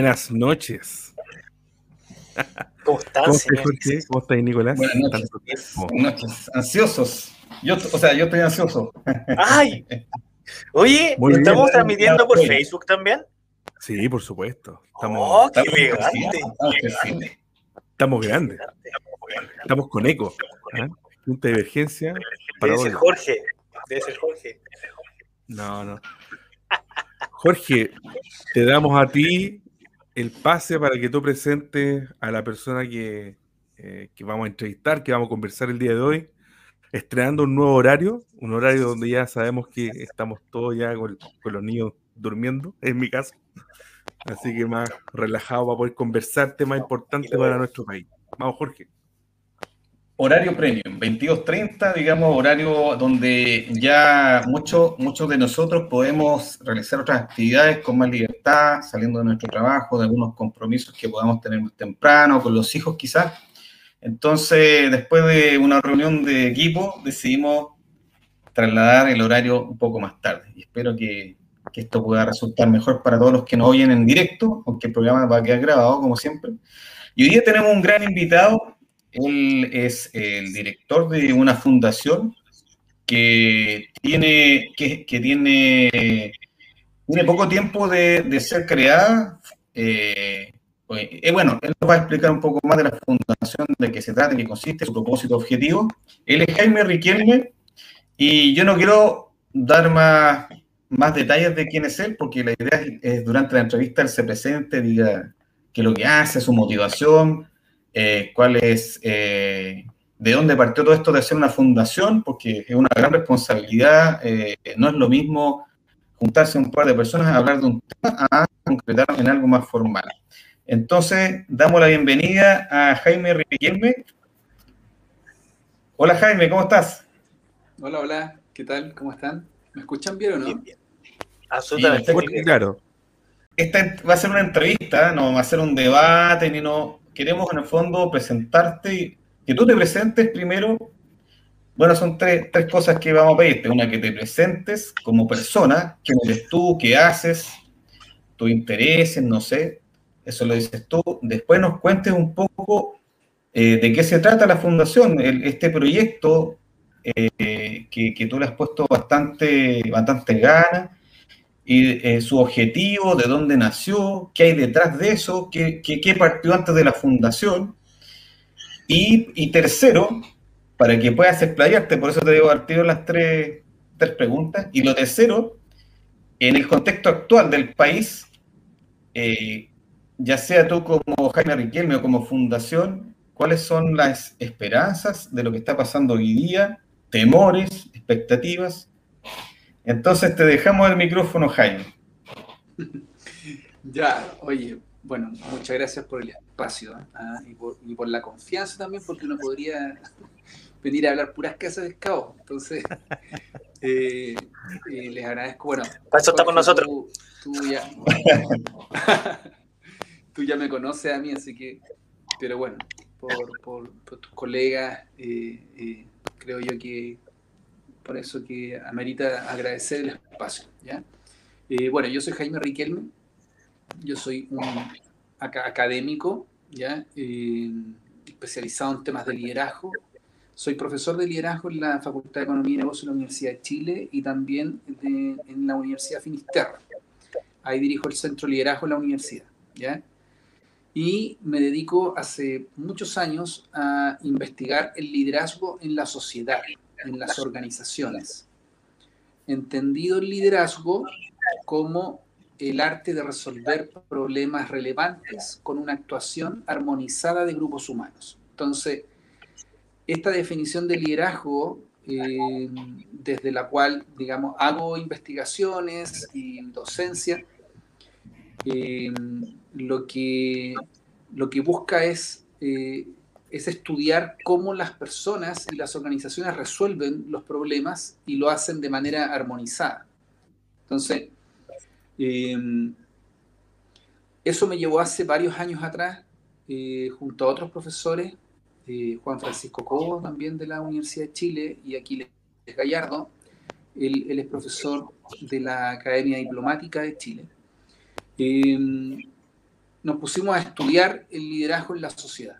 Buenas noches. ¿Cómo estás, ¿Cómo estás, Jorge? ¿Cómo estás, Nicolás? Buenas noches. Buenas noches. Ansiosos. Yo, o sea, yo estoy ansioso. ¡Ay! Oye, Muy bien. ¿estamos transmitiendo por. Facebook también? Sí, por supuesto. Estamos, ¡Oh, qué Estamos elegante! estamos grandes. Estamos con eco. ¿ah? Punta de divergencia. Debe ser. Jorge. Debe ser Jorge. No, no. Jorge, te damos a ti el pase para que tú presentes a la persona que, eh, que vamos a entrevistar, que vamos a conversar el día de hoy, estrenando un nuevo horario, un horario donde ya sabemos que estamos todos ya con, con los niños durmiendo, en mi caso. Así que más relajado para poder conversar temas importantes para nuestro país. Vamos, Jorge. Horario premium, 22.30, digamos, horario donde ya muchos muchos de nosotros podemos realizar otras actividades con más libertad, saliendo de nuestro trabajo, de algunos compromisos que podamos tener más temprano, con los hijos quizás. Entonces, después de una reunión de equipo, decidimos trasladar el horario un poco más tarde. Y espero que, que esto pueda resultar mejor para todos los que nos oyen en directo, aunque el programa va a quedar grabado, como siempre. Y hoy día tenemos un gran invitado. Él es el director de una fundación que tiene, que, que tiene, tiene poco tiempo de, de ser creada. Eh, pues, eh, bueno, él nos va a explicar un poco más de la fundación, de qué se trata, qué consiste, su propósito, objetivo. Él es Jaime Riquelme y yo no quiero dar más, más detalles de quién es él, porque la idea es, es durante la entrevista él se presente, diga qué es lo que hace, su motivación, eh, cuál es, eh, de dónde partió todo esto de hacer una fundación, porque es una gran responsabilidad, eh, no es lo mismo juntarse un par de personas a hablar de un tema a concretar en algo más formal. Entonces, damos la bienvenida a Jaime Riquelme. Hola Jaime, ¿cómo estás? Hola, hola, ¿qué tal? ¿Cómo están? ¿Me escuchan bien o no? Bien, bien. Absolutamente. Bien. claro. Esta va a ser una entrevista, no va a ser un debate, ni no. Queremos en el fondo presentarte, y que tú te presentes primero. Bueno, son tres, tres cosas que vamos a pedirte. Una, que te presentes como persona, quién eres tú, qué haces, tus intereses, no sé. Eso lo dices tú. Después nos cuentes un poco eh, de qué se trata la fundación, este proyecto eh, que, que tú le has puesto bastante, bastante ganas y eh, su objetivo, de dónde nació, qué hay detrás de eso, qué, qué- qué partió antes de la fundación. Y, y tercero, para que puedas explayarte, por eso te digo al tiro las tres, tres preguntas. Y lo tercero, en el contexto actual del país, eh, ya sea tú como Jaime Riquelme o como fundación, ¿cuáles son las esperanzas de lo que está pasando hoy día, temores, expectativas? Entonces te dejamos el micrófono, Jaime. Ya, oye, bueno, muchas gracias por el espacio ¿eh? Ah, y, por, y por la confianza también, porque uno podría venir a hablar puras casas de escabos. Entonces, eh, eh, les agradezco. Bueno, Para eso está con nosotros. Tú, tú ya, tú ya me conoces a mí, así que, pero bueno, por, por- por tus colegas, eh, eh, creo yo que por eso que amerita agradecer el espacio. ¿ya? Eh, bueno, yo soy Jaime Riquelme, yo soy un aca- académico, ¿ya? Eh, especializado en temas de liderazgo. Soy profesor de liderazgo en la Facultad de Economía y Negocios de la Universidad de Chile y también en la Universidad Finisterra. Ahí dirijo el Centro de Liderazgo en la universidad. ¿ya? Y me dedico hace muchos años a investigar el liderazgo en la sociedad, en las organizaciones. Entendido el liderazgo como el arte de resolver problemas relevantes con una actuación armonizada de grupos humanos. Entonces, esta definición de liderazgo, eh, desde la cual, digamos, hago investigaciones y docencia, eh, lo, que, lo que busca es, eh, es estudiar cómo las personas y las organizaciones resuelven los problemas y lo hacen de manera armonizada. Entonces, eh, eso me llevó hace varios años atrás, eh, junto a otros profesores, eh, Juan Francisco Cobo, también de la Universidad de Chile, y Aquiles Gallardo. Él, él es profesor de la Academia Diplomática de Chile. Eh, nos pusimos a estudiar el liderazgo en la sociedad.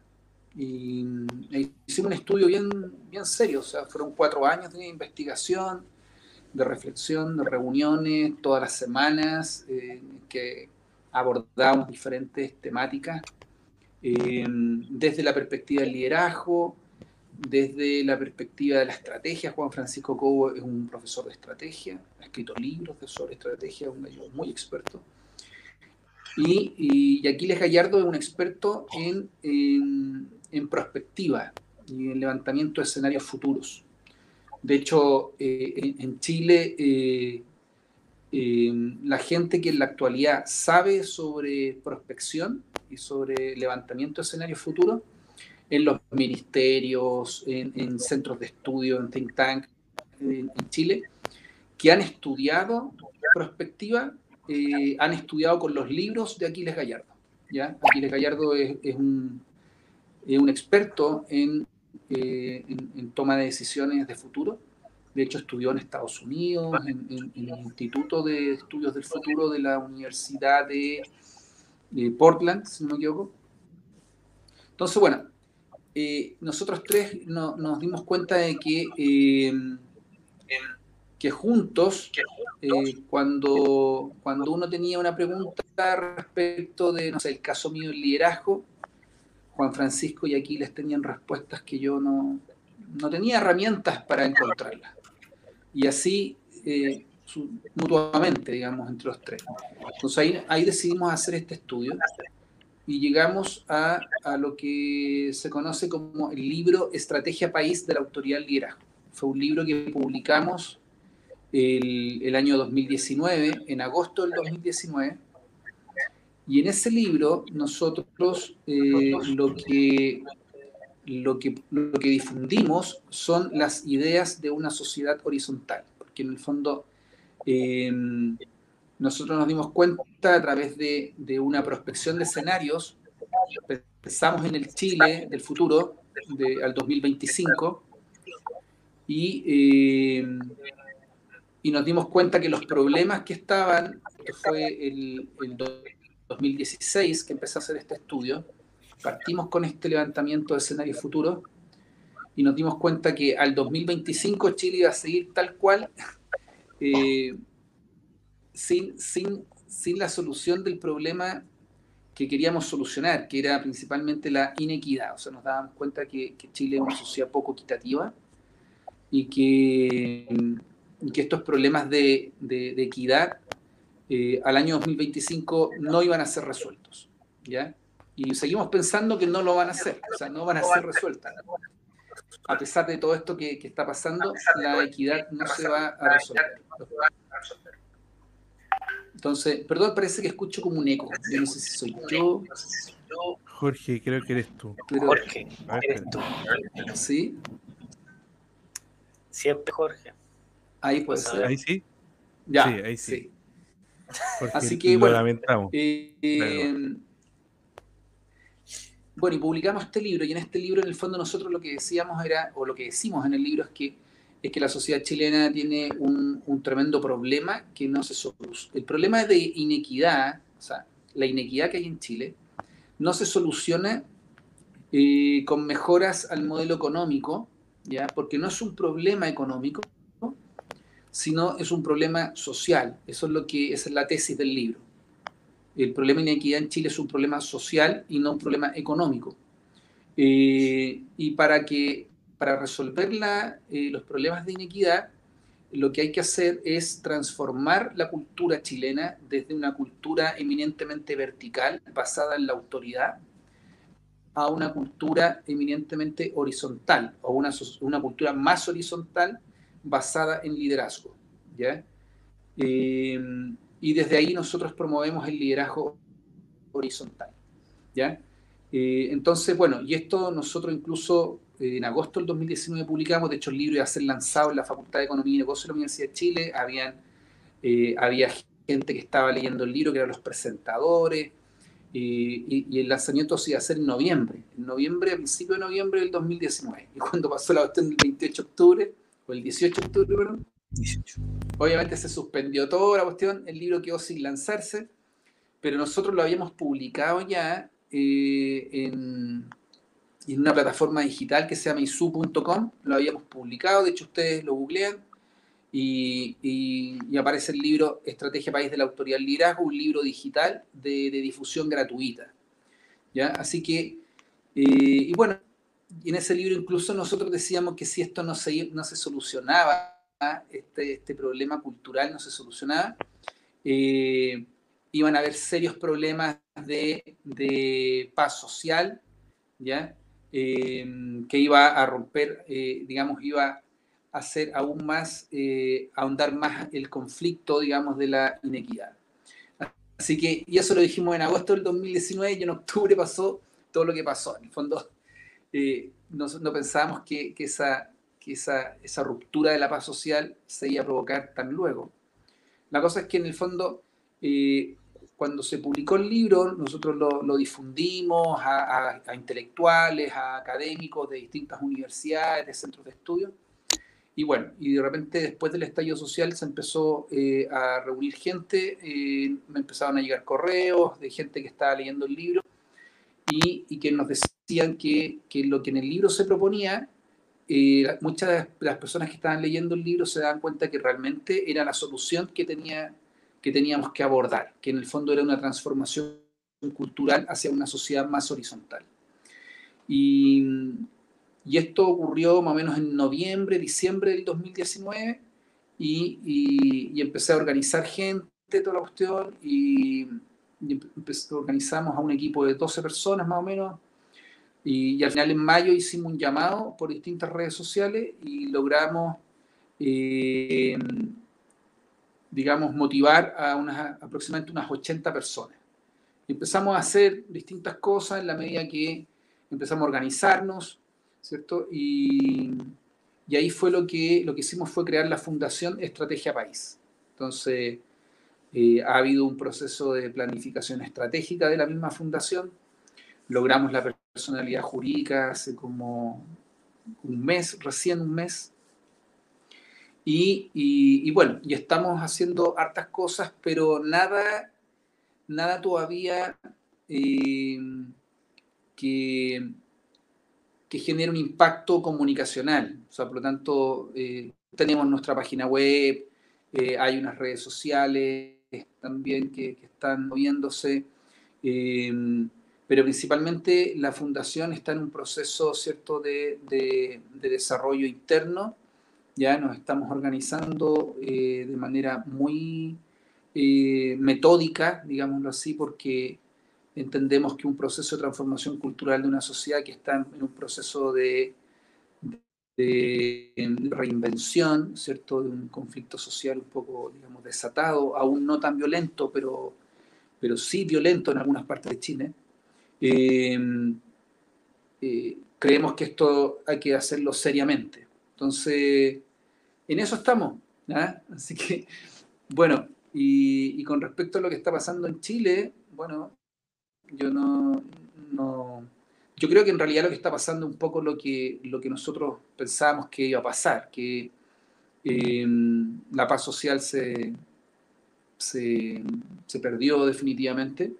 Y e hicimos un estudio bien, bien serio, o sea, fueron cuatro años de investigación, de reflexión, de reuniones todas las semanas, eh, que abordamos diferentes temáticas, eh, desde la perspectiva del liderazgo, desde la perspectiva de la estrategia. Juan Francisco Cobo es un profesor de estrategia, ha escrito libros sobre estrategia, un gallo muy experto. Y, y, Aquiles Gallardo es un experto en, en, en prospectiva y en levantamiento de escenarios futuros. De hecho, eh, en, Chile, eh, eh, la gente que en la actualidad sabe sobre prospección y sobre levantamiento de escenarios futuros, en los ministerios, en, en centros de estudio, en think tank en, en Chile, que han estudiado prospectiva, eh, han estudiado con los libros de Aquiles Gallardo. ¿ya? Aquiles Gallardo es, es, un, es un, experto en, eh, en, en, toma de decisiones de futuro. De hecho, estudió en Estados Unidos, en, el Instituto de Estudios del Futuro de la Universidad de, de Portland, si no me equivoco. Entonces, bueno, eh, nosotros tres no, nos dimos cuenta de que, eh, que juntos, eh, cuando, cuando uno tenía una pregunta respecto de, no sé, el caso mío del liderazgo, Juan Francisco y Aquiles tenían respuestas que yo no, no tenía herramientas para encontrarlas. Y así, eh, mutuamente, digamos, entre los tres. Entonces ahí, ahí decidimos hacer este estudio y llegamos a, a, lo que se conoce como el libro Estrategia País de la Autoridad del Liderazgo. Fue un libro que publicamos el, el, año 2019, en agosto del 2019, y en ese libro nosotros eh, lo, que, lo, que, lo que difundimos son las ideas de una sociedad horizontal, porque en el fondo... Eh, nosotros nos dimos cuenta a través de, de, una prospección de escenarios, pensamos en el Chile del futuro, de, al 2025, y, eh, y, nos dimos cuenta que los problemas que estaban, que fue el, el 2016 que empecé a hacer este estudio, partimos con este levantamiento de escenarios futuros y nos dimos cuenta que al 2025 Chile iba a seguir tal cual. Eh, sin, sin, sin la solución del problema que queríamos solucionar, que era principalmente la inequidad. O sea, nos dábamos cuenta que, que Chile es una sociedad poco equitativa y que, que estos problemas de, de, de equidad eh, al año 2025 no iban a ser resueltos. ¿ya? Y seguimos pensando que no lo van a hacer, o sea, no van a ser resueltas. A pesar de todo esto que, que está pasando, la equidad no se va a resolver. Entonces, perdón, parece que escucho como un eco. Yo no sé si soy yo. Jorge, creo que eres tú. Pero, Jorge, eres tú. ¿Sí? Siempre Jorge. Ahí puede ser. Ahí sí. Ya. Sí, ahí sí. sí. Así que, lo bueno. lamentamos. Eh, eh, bueno, y publicamos este libro, y en este libro, en el fondo, nosotros lo que decíamos era, o lo que decimos en el libro es que es que la sociedad chilena tiene un, un tremendo problema que no se soluciona. El problema de inequidad, o sea, la inequidad que hay en Chile, no se soluciona eh, con mejoras al modelo económico, ¿ya? porque no es un problema económico. Sino es un problema social. Eso es lo que es la tesis del libro. El problema de inequidad en Chile es un problema social y no un problema económico. Eh, y para que para resolver eh, los problemas de inequidad, lo que hay que hacer es transformar la cultura chilena desde una cultura eminentemente vertical, basada en la autoridad, a una cultura eminentemente horizontal, o una, una cultura más horizontal basada en liderazgo. ¿ya? Eh, y desde ahí nosotros promovemos el liderazgo horizontal. ¿ya? Eh, entonces, bueno, y esto nosotros incluso en agosto del 2019 publicamos, de hecho el libro iba a ser lanzado en la Facultad de Economía y Negocios de la Universidad de Chile, Habían, eh, había gente que estaba leyendo el libro, que eran los presentadores, eh, y, y, el lanzamiento se iba a hacer en noviembre, en noviembre, a principio de noviembre del 2019, y cuando pasó la cuestión del 28 de octubre, o el 18 de octubre, perdón, 18. obviamente se suspendió toda la cuestión, el libro quedó sin lanzarse, pero nosotros lo habíamos publicado ya eh, en, en una plataforma digital que se llama isu.com, lo habíamos publicado, de hecho ustedes lo googlean y, y- y aparece el libro Estrategia País de la Autoridad del Liderazgo, un libro digital de, de difusión gratuita. ¿ya? Así que, eh, y bueno, y en ese libro incluso nosotros decíamos que si esto no se, no se solucionaba, este, este problema cultural no se solucionaba, eh, iban a haber serios problemas de, de paz social, ¿ya? Eh, que iba a romper, eh, digamos, iba a hacer aún más, ahondar más el conflicto, digamos, de la inequidad. Así que, y eso lo dijimos en agosto del 2019 y en octubre pasó todo lo que pasó. En el fondo, eh, no, no pensábamos que, que esa, que esa, esa ruptura de la paz social se iba a provocar tan luego. La cosa es que en el fondo, eh, cuando se publicó el libro, nosotros lo, lo difundimos a, a- a intelectuales, a académicos de distintas universidades, de centros de estudio. Y bueno, y de repente después del estallido social se empezó eh, a reunir gente, eh, me empezaron a llegar correos de gente que estaba leyendo el libro y, y que nos decían que, que lo que en el libro se proponía, eh, muchas de las personas que estaban leyendo el libro se daban cuenta que realmente era la solución que, tenía, que teníamos que abordar, que en el fondo era una transformación cultural hacia una sociedad más horizontal. Y, y esto ocurrió más o menos en noviembre, diciembre del 2019 y, y- y empecé a organizar gente, toda la cuestión, y, y empe- organizamos a un equipo de 12 personas más o menos, y, y al final en mayo hicimos un llamado por distintas redes sociales y logramos, eh, digamos, motivar a unas, aproximadamente unas 80 personas. Y empezamos a hacer distintas cosas en la medida que empezamos a organizarnos, ¿cierto? Y, y ahí fue lo que, lo que hicimos fue crear la Fundación Estrategia País. Entonces, eh, ha habido un proceso de planificación estratégica de la misma fundación. Logramos la personalidad jurídica hace como un mes, recién un mes. Y, y- bueno, y estamos haciendo hartas cosas, pero nada, nada todavía eh, que, que genere un impacto comunicacional. O sea, por lo tanto, eh, tenemos nuestra página web, eh, hay unas redes sociales también que, que están moviéndose, pero principalmente la fundación está en un proceso cierto de, de- de desarrollo interno. Ya nos estamos organizando eh, de manera muy eh, metódica, digámoslo así, porque entendemos que un proceso de transformación cultural de una sociedad que está en un proceso de, de reinvención, ¿cierto? De un conflicto social un poco, digamos, desatado, aún no tan violento, pero, pero sí violento en algunas partes de Chile. Eh, eh, creemos que esto hay que hacerlo seriamente. Entonces, en eso estamos. ¿ah? Así que, bueno, y, con respecto a lo que está pasando en Chile, bueno, yo no, no, yo creo que en realidad lo que está pasando es un poco lo que, lo que nosotros pensábamos que iba a pasar, que eh, la paz social se, se, se perdió definitivamente.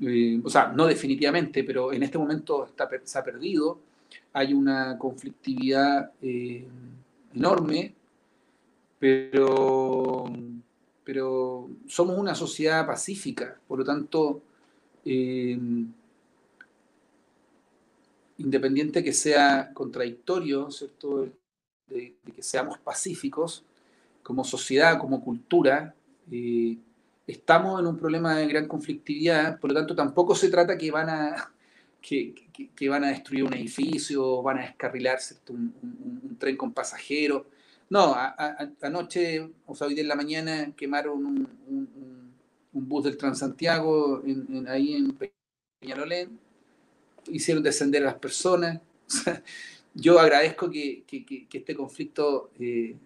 Eh, o sea, no definitivamente, pero en este momento está, se ha perdido. Hay una conflictividad eh, enorme, pero, pero somos una sociedad pacífica, por lo tanto, eh, independiente que sea contradictorio, ¿cierto? De, que seamos pacíficos como sociedad, como cultura, estamos en un problema de gran conflictividad, por lo tanto tampoco se trata que van a, que, van a destruir un edificio, van a descarrilar. Un, tren con pasajeros. No, anoche, o sea, hoy en la mañana quemaron un, bus del Transantiago en, ahí en Peñalolén, hicieron descender a las personas. Yo agradezco que este conflicto eh,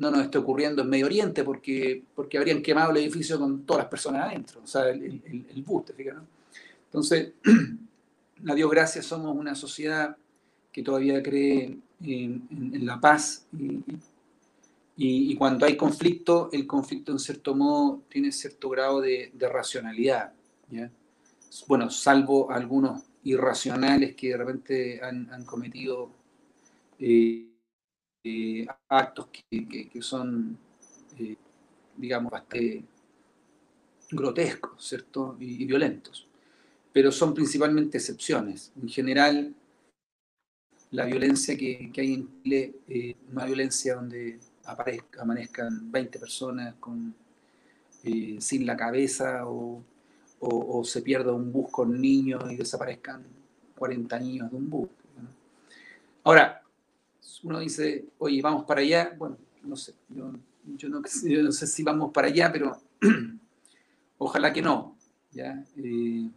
no nos esté ocurriendo en Medio Oriente, porque, porque habrían quemado el edificio con todas las personas adentro, o sea, el, el- el bus, ¿te fijas, no? Entonces, a Dios gracias, somos una sociedad que todavía cree en, la paz y, cuando hay conflicto, el conflicto en cierto modo tiene cierto grado de, racionalidad. Bueno, salvo algunos irracionales que de repente han, han cometido eh, eh, actos que, que- que son, eh, digamos, bastante grotescos, ¿cierto? Y, y violentos. Pero son principalmente excepciones. En general, la violencia que, que hay en Chile, eh, una violencia donde aparezca, amanezcan 20 personas con, eh, sin la cabeza o, o- o se pierda un bus con niños y desaparezcan 40 niños de un bus. ¿no? Ahora, uno dice, oye, vamos para allá. Bueno, no sé, yo, yo no, yo no sé si vamos para allá, pero ojalá que no. ¿ya? Eh,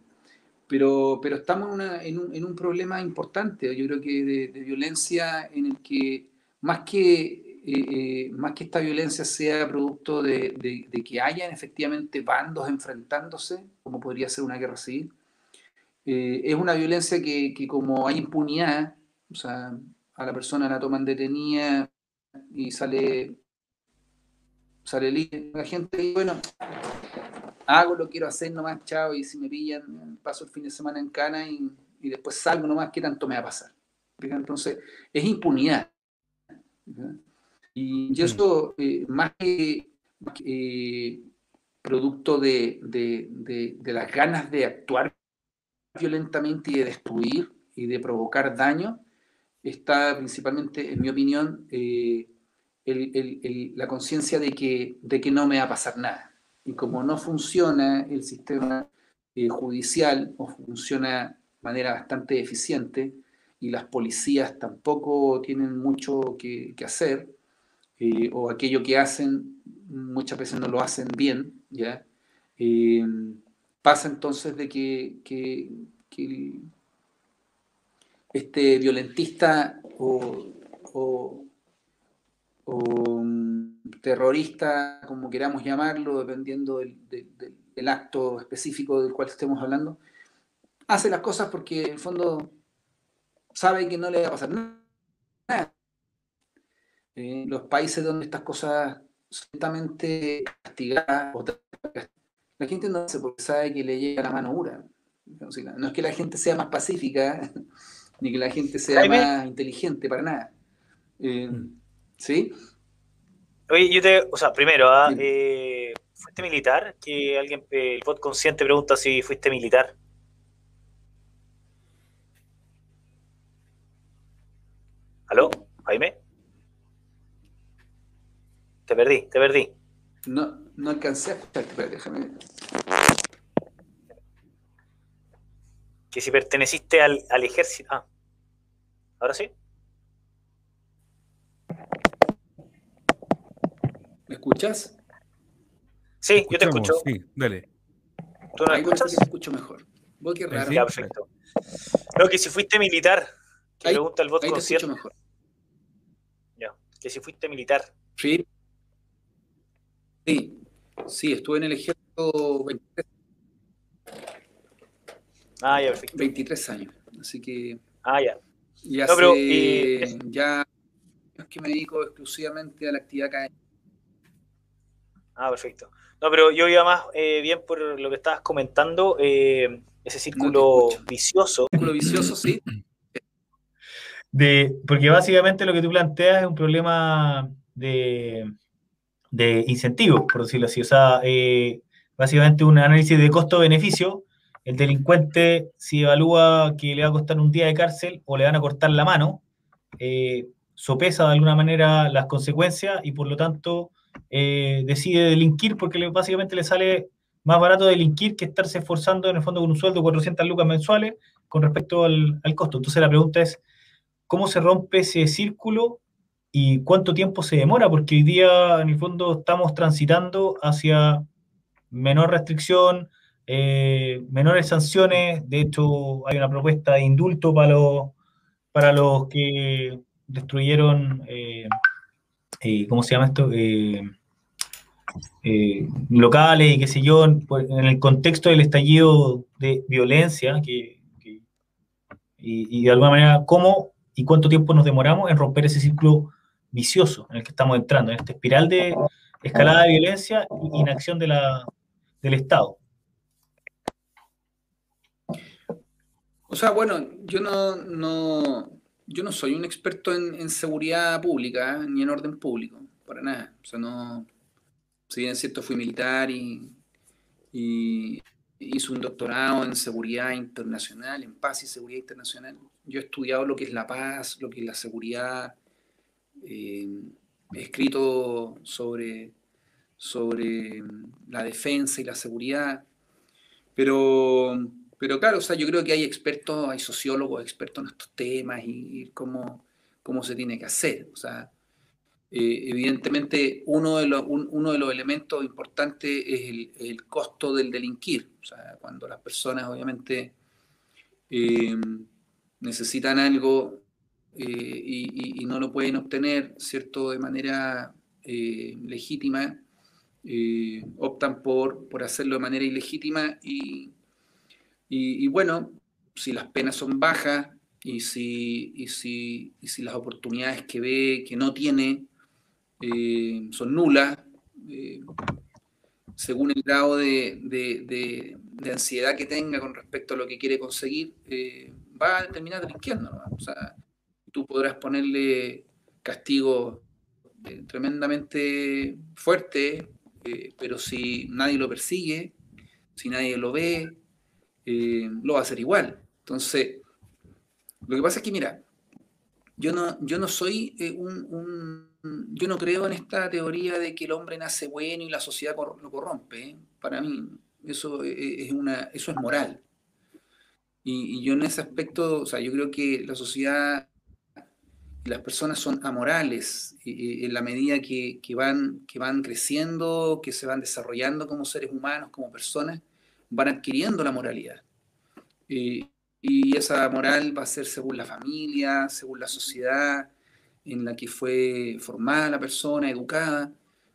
pero, pero estamos en, un, problema importante, yo creo que de, violencia en el que más que, eh, eh, más que esta violencia sea producto de, que hayan efectivamente bandos enfrentándose, como podría ser una guerra civil, es una violencia que, que como hay impunidad, o sea, a la persona la toman detenida y sale, sale libre, la gente, dice, bueno, hago lo que quiero hacer nomás, chao, y si me pillan, paso el fin de semana en cana y, y después salgo nomás, ¿qué tanto me va a pasar? Entonces, es impunidad. Y eso, eh, más que, más que, eh, producto de, de- de- de las ganas de actuar violentamente y de destruir y de provocar daño, está principalmente, en mi opinión, eh, la conciencia de que, de que no me va a pasar nada. Y como no funciona el sistema eh, judicial o funciona de manera bastante eficiente y las policías tampoco tienen mucho que, hacer, eh, o aquello que hacen muchas veces no lo hacen bien, ¿ya? Pasa entonces de que, que- este violentista o, o- o, mm, terrorista, como queramos llamarlo, dependiendo del, del- del- acto específico del cual estemos hablando, hace las cosas porque en el fondo sabe que no le va a pasar nada. Eh, los países donde estas cosas son castigadas, la gente no hace porque sabe que le llega la mano dura. No es que la gente sea más pacífica, ni que la gente sea Jaime. más inteligente, para nada. Eh, ¿Sí? Oye, yo te, o sea, primero, ah, eh, ¿fuiste militar? Que alguien, el bot consciente pregunta si fuiste militar. ¿Aló? ¿Jaime? Te perdí, te perdí. No, no alcancé a escucharte, espérate, déjame ver. Que si perteneciste al, al ejército. Ah, ¿ahora sí? ¿Me escuchas? Sí, yo te escucho. Sí, dale. ¿Tú no me escuchas? que te escucho mejor. Vos qué raro. Sí. Ya, perfecto. No, que si fuiste militar. Que Ahí- pregunta el bot consciente. mejor. Ya, que si fuiste militar. Sí. Sí, sí, estuve en el ejército 23, Ah, ya, perfecto. 23 años. Así que Ah, ya. y No, pero, eh, ya es que me dedico exclusivamente a la actividad académica. Ah, perfecto. No, pero yo iba más eh, bien por lo que estabas comentando, eh, ese círculo vicioso. Círculo vicioso, sí. De, porque básicamente lo que tú planteas es un problema de, de incentivos, por decirlo así. O sea, eh, básicamente un análisis de costo-beneficio. El delincuente, si evalúa que le va a costar un día de cárcel o le van a cortar la mano, eh, sopesa de alguna manera las consecuencias y por lo tanto eh, decide delinquir porque básicamente le sale más barato delinquir que estarse esforzando en el fondo con un sueldo de 400 lucas mensuales con respecto al, al costo. Entonces la pregunta es, ¿cómo se rompe ese círculo y cuánto tiempo se demora? Porque hoy día en el fondo estamos transitando hacia menor restricción, eh, menores sanciones. De hecho, hay una propuesta de indulto para los, para los que destruyeron, eh, eh, ¿cómo se llama esto? Eh, eh, locales y qué sé yo, en, el contexto del estallido de violencia, que, y de alguna manera, ¿cómo y cuánto tiempo nos demoramos en romper ese círculo vicioso en el que estamos entrando, en esta espiral de escalada de violencia e inacción de la, del Estado. O sea, bueno, yo no, no, yo no soy un experto en, seguridad pública ¿eh? ni en orden público, para nada. O sea, no, si bien es cierto, fui militar y, y hice un doctorado en seguridad internacional, en paz y seguridad internacional. Yo he estudiado lo que es la paz, lo que es la seguridad, eh, he escrito sobre, sobre la defensa y la seguridad, pero pero claro, o sea, yo creo que hay expertos, hay sociólogos expertos en estos temas y, cómo, cómo se tiene que hacer. O sea, eh, evidentemente uno de, los, uno de los elementos importantes es el, costo del delinquir. O sea, cuando las personas obviamente eh, necesitan algo eh, y, no lo pueden obtener, ¿cierto?, de manera legítima, optan por, por hacerlo de manera ilegítima y y, bueno, si las penas son bajas y si, y si, y si las oportunidades que ve que no tiene eh, son nulas, eh, según el grado de, de, ansiedad que tenga con respecto a lo que quiere conseguir, eh, va a terminar delinquiendo. O sea, tú podrás ponerle castigo tremendamente fuerte, pero si nadie lo persigue, si nadie lo ve, eh, lo va a hacer igual. Entonces, lo que pasa es que, mira, yo no, yo no soy eh, un, Yo no creo en esta teoría de que el hombre nace bueno y la sociedad lo corrompe. ¿eh? Para mí, eso es, una, eso es moral. Y, yo en ese aspecto, o sea, yo creo que la sociedad las personas son amorales en la medida que, que, van, que van creciendo, que se van desarrollando como seres humanos, como personas van adquiriendo la moralidad. y esa moral va a ser según la familia, según la sociedad en la que fue formada la persona, educada.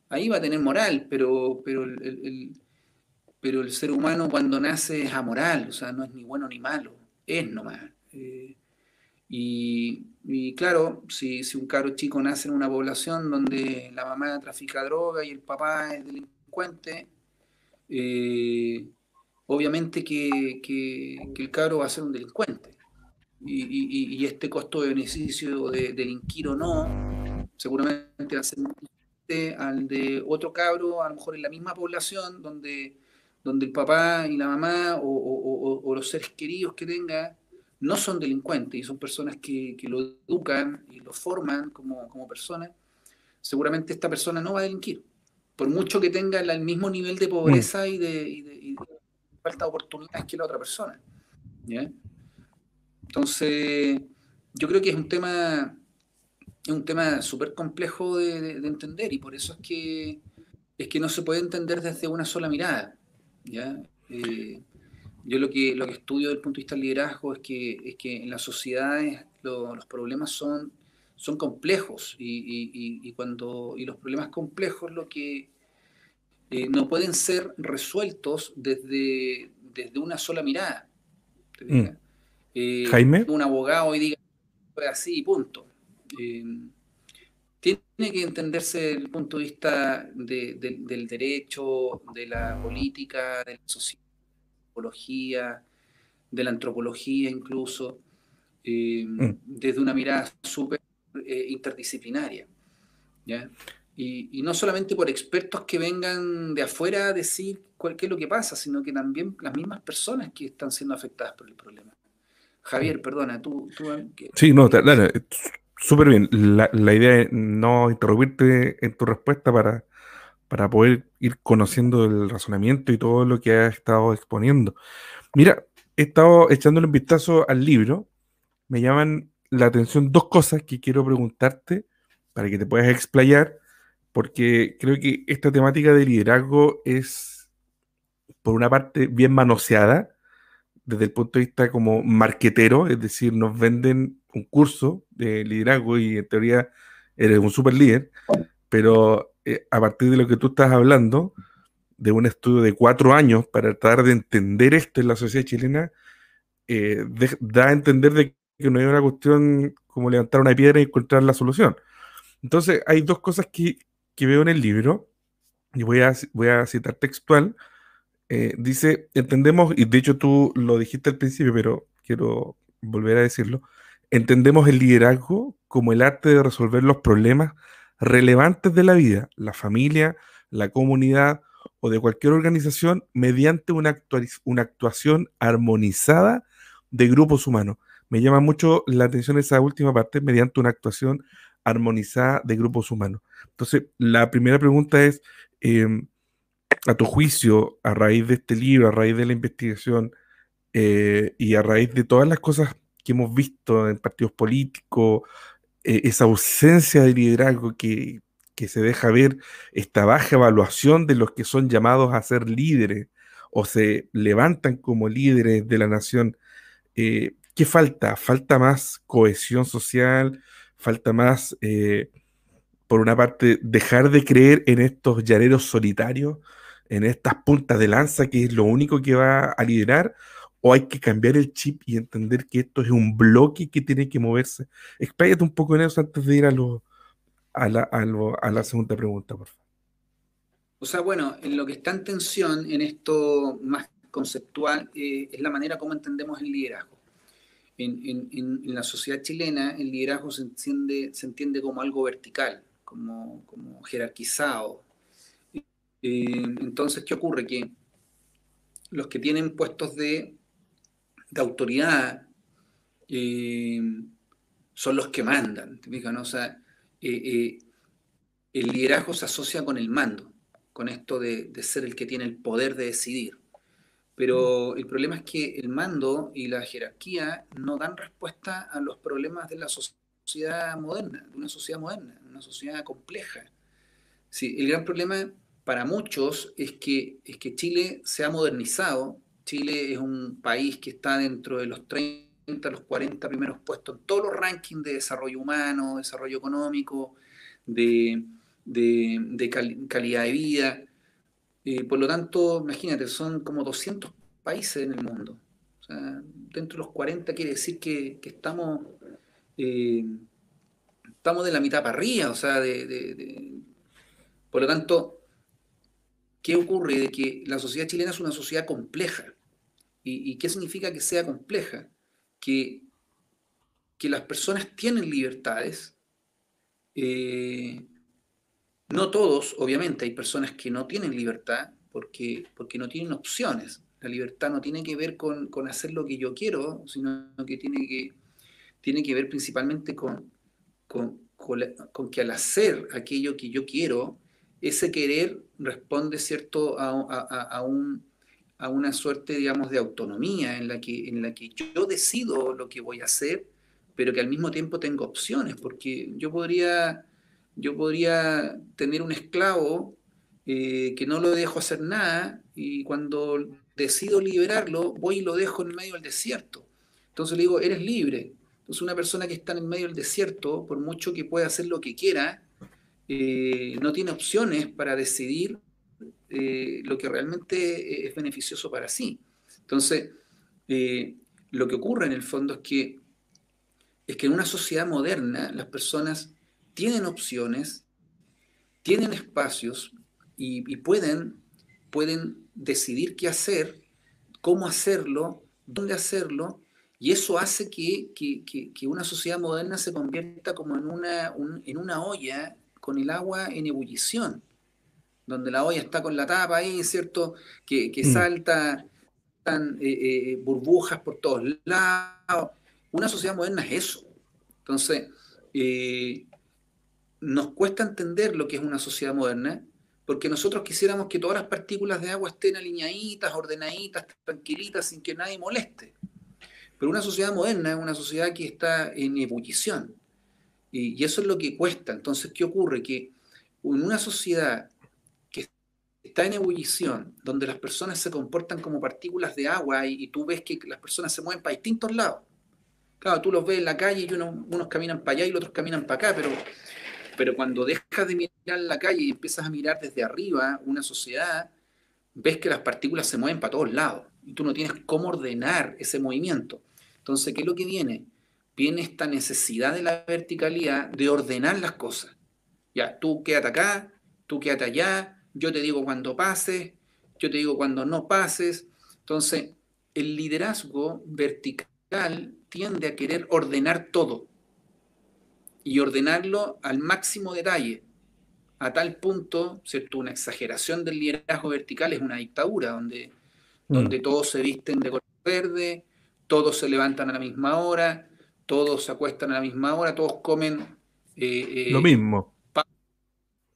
Ahí va a tener moral, pero, pero, el, pero el ser humano cuando nace es amoral, o sea, no es ni bueno ni malo, es nomás. Eh, y, claro, si, si un caro chico nace en una población donde la mamá trafica droga y el papá es delincuente, eh, obviamente que, el cabro va a ser un delincuente. Y, este costo de beneficio de delinquir o no, seguramente va a ser al de otro cabro, a lo mejor en la misma población, donde, donde el papá y la mamá o, los seres queridos que tenga no son delincuentes y son personas que, lo educan y lo forman como, como persona, seguramente esta persona no va a delinquir. Por mucho que tenga el mismo nivel de pobreza y de falta de oportunidades que la otra persona. Entonces, yo creo que es un tema, es un tema súper complejo de, entender y por eso es que, es que no se puede entender desde una sola mirada. Eh, yo lo que, lo que estudio desde el punto de vista del liderazgo es que, es que en las sociedades los problemas son, son complejos y, cuando, y los problemas complejos lo que, eh, no pueden ser resueltos desde, desde una sola mirada. Mm. Eh, Jaime. Un abogado y diga, así, punto. Eh, tiene que entenderse el punto de vista del derecho, de la política, de la sociología, de la antropología incluso, mm. desde una mirada súper interdisciplinaria. ¿ya? Y, no solamente por expertos que vengan de afuera a decir cuál, qué es lo que pasa, sino que también las mismas personas que están siendo afectadas por el problema. Javier, perdona, tú... sí, no, dale, súper bien. La, idea es no interrumpirte en tu respuesta para, para poder ir conociendo el razonamiento y todo lo que has estado exponiendo. Mira, he estado echándole un vistazo al libro. Me llaman la atención dos cosas que quiero preguntarte para que te puedas explayar porque creo que esta temática de liderazgo es, por una parte, bien manoseada desde el punto de vista como marquetero, es decir, nos venden un curso de liderazgo y en teoría eres un super líder, pero eh, a partir de lo que tú estás hablando, de un estudio de cuatro años para tratar de entender esto en la sociedad chilena, eh, da a entender de que no hay una cuestión como levantar una piedra y encontrar la solución. Entonces, hay dos cosas que, que veo en el libro, y voy a, voy a citar textual. Eh, dice, entendemos, y de hecho tú lo dijiste al principio, pero quiero volver a decirlo, entendemos el liderazgo como el arte de resolver los problemas relevantes de la vida, la familia, la comunidad o de cualquier organización mediante una, una actuación armonizada de grupos humanos. Me llama mucho la atención esa última parte, mediante una actuación armonizada de grupos humanos. Entonces, la primera pregunta es, em, a tu juicio, a raíz de este libro, a raíz de la investigación eh, y a raíz de todas las cosas que hemos visto en partidos políticos, eh, esa ausencia de liderazgo que, que se deja ver, esta baja evaluación de los que son llamados a ser líderes o se levantan como líderes de la nación, eh, ¿qué falta? ¿Falta más cohesión social? ¿Falta más, eh, por una parte, dejar de creer en estos llaneros solitarios, en estas puntas de lanza que es lo único que va a liderar? o hay que cambiar el chip y entender que esto es un bloque que tiene que moverse. Expláyate un poco en eso antes de ir a, lo, a, la, a, la segunda pregunta, por favor. O sea, bueno, en lo que está en tensión en esto más conceptual eh, es la manera como entendemos el liderazgo. En, la sociedad chilena el liderazgo se entiende, como algo vertical, como, jerarquizado. Eh, entonces, ¿qué ocurre? Que los que tienen puestos de autoridad eh, son los que mandan. O sea, eh, el liderazgo se asocia con el mando, con esto de, ser el que tiene el poder de decidir. Pero el problema es que el mando y la jerarquía no dan respuesta a los problemas de la sociedad moderna, de una sociedad moderna, una sociedad compleja. Sí, el gran problema para muchos es que, es que Chile se ha modernizado Chile es un país que está dentro de los 30, los 40 primeros puestos en todos los rankings de desarrollo humano, desarrollo económico, de, calidad de vida. Eh, por lo tanto, imagínate, son como 200 países en el mundo. O sea, dentro de los 40 quiere decir que, estamos, eh, estamos de la mitad para arriba. O sea, por lo tanto, ¿qué ocurre? De que la sociedad chilena es una sociedad compleja. ¿Y, qué significa que sea compleja? Que, que las personas tienen libertades. Eh, no todos, obviamente, hay personas que no tienen libertad porque, porque no tienen opciones. La libertad no tiene que ver con, hacer lo que yo quiero, sino que tiene que, tiene que ver principalmente con, con, que al hacer aquello que yo quiero, ese querer responde, ¿cierto?, a un, a una suerte, digamos, de autonomía en la, que, en la que yo decido lo que voy a hacer, pero que al mismo tiempo tengo opciones, porque yo podría, yo podría tener un esclavo eh, que no lo dejo hacer nada y cuando decido liberarlo, voy y lo dejo en medio del desierto. Entonces le digo, eres libre. Entonces una persona que está en medio del desierto, por mucho que pueda hacer lo que quiera, eh, no tiene opciones para decidir eh, lo que realmente es beneficioso para sí. Entonces, lo que ocurre en el fondo es que, es que en una sociedad moderna las personas tienen opciones, tienen espacios y, pueden, pueden decidir qué hacer, cómo hacerlo, dónde hacerlo, y eso hace que, una sociedad moderna se convierta como en una, en una olla con el agua en ebullición donde la olla está con la tapa ahí, ¿cierto? Que, que mm. salta, están eh, eh, burbujas por todos lados. Una sociedad moderna es eso. Entonces, eh, nos cuesta entender lo que es una sociedad moderna, porque nosotros quisiéramos que todas las partículas de agua estén alineaditas, ordenaditas, tranquilitas, sin que nadie moleste. Pero una sociedad moderna es una sociedad que está en ebullición. Y, eso es lo que cuesta. Entonces, ¿qué ocurre? Que en una sociedad está en ebullición, donde las personas se comportan como partículas de agua y, tú ves que las personas se mueven para distintos lados. Claro, tú los ves en la calle y unos caminan para allá y los otros caminan para acá, pero, pero cuando dejas de mirar la calle y empiezas a mirar desde arriba una sociedad, ves que las partículas se mueven para todos lados y tú no tienes cómo ordenar ese movimiento. Entonces, ¿qué es lo que viene? Viene esta necesidad de la verticalidad de ordenar las cosas. Ya, tú quédate acá, tú quédate allá, yo te digo cuando pases, yo te digo cuando no pases. Entonces, el liderazgo vertical tiende a querer ordenar todo y ordenarlo al máximo detalle, a tal punto, ¿cierto? Una exageración del liderazgo vertical es una dictadura donde, Mm. donde todos se visten de color verde, todos se levantan a la misma hora, todos se acuestan a la misma hora, todos comen eh, eh, Lo mismo.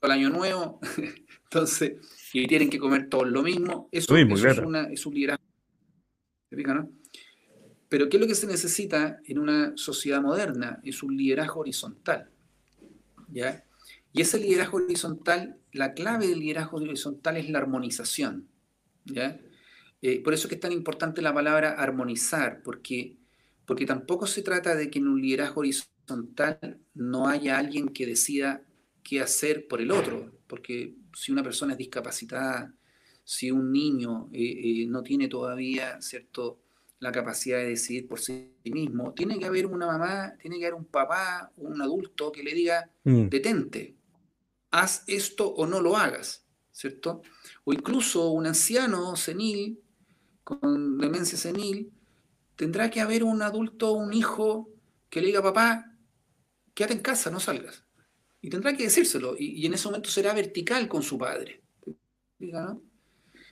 al año nuevo, entonces, y tienen que comer todos lo mismo. Eso, Lo mismo, eso es, una, es un liderazgo. ¿Se fija, no? Pero ¿qué es lo que se necesita en una sociedad moderna? Es un liderazgo horizontal. ¿ya? Y ese liderazgo horizontal, la clave del liderazgo horizontal es la armonización. ¿ya? Eh, por eso es que es tan importante la palabra armonizar, porque, porque tampoco se trata de que en un liderazgo horizontal no haya alguien que decida qué hacer por el otro, porque si una persona es discapacitada, si un niño eh, eh, no tiene todavía, ¿cierto?, la capacidad de decidir por sí mismo, tiene que haber una mamá, tiene que haber un papá, un adulto que le diga, Mm. detente, haz esto o no lo hagas, ¿cierto? O incluso un anciano senil, con demencia senil, tendrá que haber un adulto, un hijo, que le diga, papá, quédate en casa, no salgas. Y tendrá que decírselo, y, y en ese momento será vertical con su padre.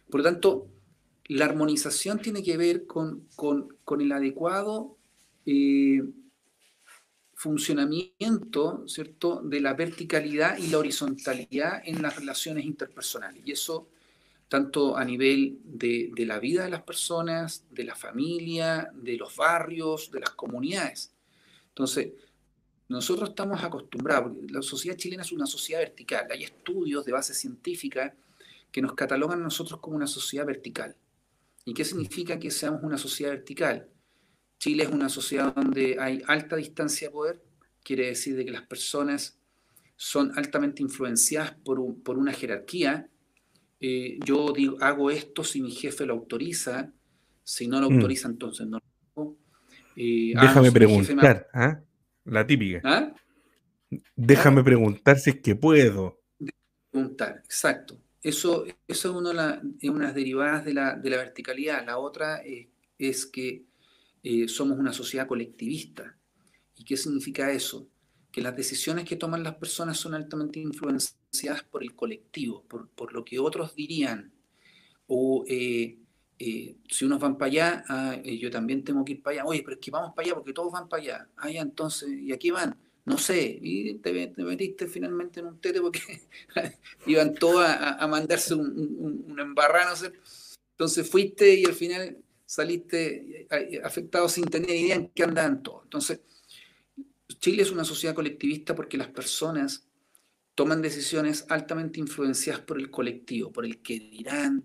Por lo tanto, la armonización tiene que ver con, con- el adecuado eh, funcionamiento, ¿cierto?, de la verticalidad y la horizontalidad en las relaciones interpersonales. Y eso tanto a nivel de, de la vida de las personas, de la familia, de los barrios, de las comunidades. Entonces, nosotros estamos acostumbrados, la sociedad chilena es una sociedad vertical, hay estudios de base científica que nos catalogan a nosotros como una sociedad vertical. ¿Y qué significa que seamos una sociedad vertical? Chile es una sociedad donde hay alta distancia de poder, quiere decir de que las personas son altamente influenciadas por, un- por una jerarquía. Eh, yo digo, hago esto si mi jefe lo autoriza, si no lo Mm. autoriza, entonces no lo hago. Eh, hago Déjame me- preguntar, ¿ah? La típica. ¿Ah? Déjame preguntar si es que puedo. Preguntar, exacto. Eso, eso es una de, las derivadas de la, de la verticalidad. La otra eh, es que eh, somos una sociedad colectivista. ¿Y qué significa eso? Que las decisiones que toman las personas son altamente influenciadas por el colectivo, por, por lo que otros dirían. O eh, eh, si unos van para allá, ah, eh, yo también tengo que ir para allá. Oye, pero es que vamos para allá porque todos van para allá. Ah, ya, entonces, ¿y aquí van? No sé. Y te, te metiste finalmente en un tete porque iban todos a, mandarse un, un, no sé. Entonces fuiste y al final saliste eh, afectado sin tener idea en qué andaban todos. Entonces, Chile es una sociedad colectivista porque las personas toman decisiones altamente influenciadas por el colectivo, por el que dirán,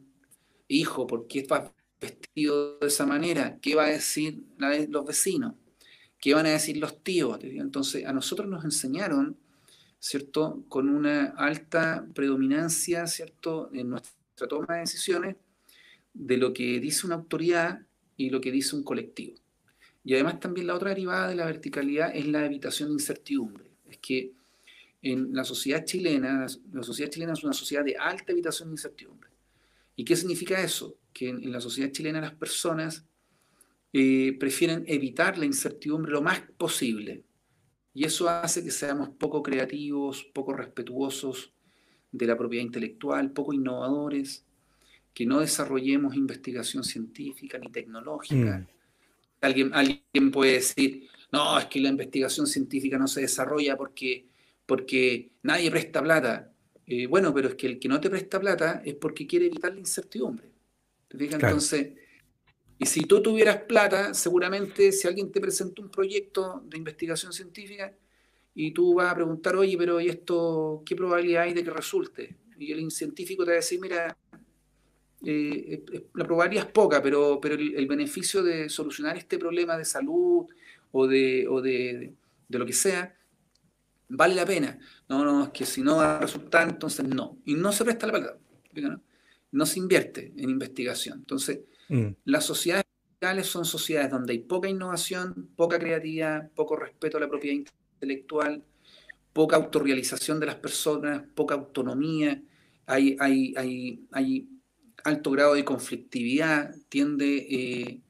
hijo, ¿por qué vas vestido de esa manera? ¿Qué va a decir la- los vecinos? ¿Qué van a decir los tíos? Entonces, a nosotros nos enseñaron, ¿cierto? Con una alta predominancia, ¿cierto? En nuestra toma de decisiones de lo que dice una autoridad y lo que dice un colectivo. Y además también la otra derivada de la verticalidad es la evitación de incertidumbre. Es que en la sociedad chilena, la sociedad chilena es una sociedad de alta evitación de incertidumbre. ¿Y qué significa eso? Que en, en la sociedad chilena las personas eh, prefieren evitar la incertidumbre lo más posible. Y eso hace que seamos poco creativos, poco respetuosos de la propiedad intelectual, poco innovadores, que no desarrollemos investigación científica ni tecnológica. Mm. Alguien, alguien puede decir, no, es que la investigación científica no se desarrolla porque, porque nadie presta plata. Eh, bueno, pero es que el que no te presta plata es porque quiere evitar la incertidumbre. ¿Te fijas? Claro. Entonces, y si tú tuvieras plata, seguramente si alguien te presenta un proyecto de investigación científica y tú vas a preguntar, oye, pero ¿y esto qué probabilidad hay de que resulte? Y el científico te va a decir, mira, eh, eh, la probabilidad es poca, pero, pero el, beneficio de solucionar este problema de salud o de, o de, de lo que sea, vale la pena. No, no, es que si no va a resultar, entonces no. Y no se presta la. ¿no? No se invierte en investigación. Entonces, Mm. las sociedades verticales son sociedades donde hay poca innovación, poca creatividad, poco respeto a la propiedad intelectual, poca autorrealización de las personas, poca autonomía, hay, hay, hay, hay alto grado de conflictividad, tiende, eh,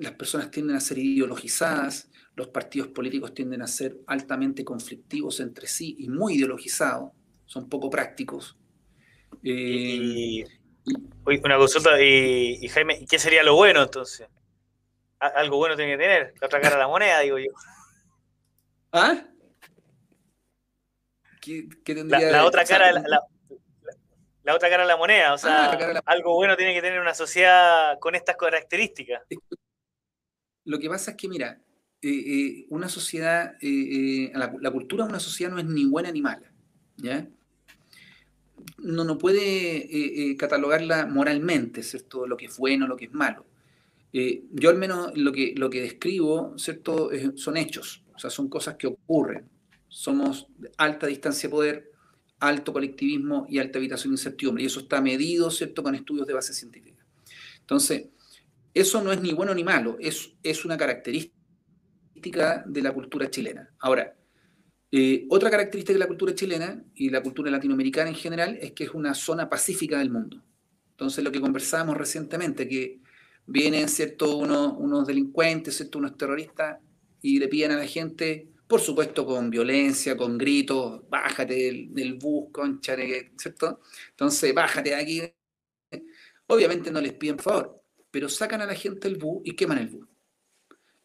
las personas tienden a ser ideologizadas, los partidos políticos tienden a ser altamente conflictivos entre sí y muy ideologizados, son poco prácticos. y, eh, una consulta, y, Jaime, ¿qué sería lo bueno entonces? Algo bueno tiene que tener, la otra cara de la moneda, digo yo. ¿Ah? ¿Qué, tendría la, otra cara, la, la otra cara de la moneda. O sea, ah, algo bueno tiene que tener una sociedad con estas características. Lo que pasa es que, mira, eh, eh, una sociedad, eh, la, cultura de una sociedad no es ni buena ni mala. ¿ya? No, no puede catalogarla moralmente, ¿cierto? Lo que es bueno, lo que es malo. yo al menos lo que, lo que describo, ¿cierto? son hechos, o sea, son cosas que ocurren. Somos alta distancia de poder, alto colectivismo y alta habitación de incertidumbre. Y eso está medido, ¿cierto?, con estudios de base científica. Entonces, eso no es ni bueno ni malo, es, es una característica de la cultura chilena. Ahora, eh, otra característica de la cultura chilena y la cultura latinoamericana en general es que es una zona pacífica del mundo. Entonces, lo que conversábamos recientemente, que vienen ¿cierto? Unos, delincuentes, ¿cierto? unos terroristas, y le piden a la gente por supuesto con violencia, con gritos, bájate del, bus, concha, ¿cierto? Entonces, bájate de aquí. Obviamente no les piden favor, pero sacan a la gente del bus y queman el bus.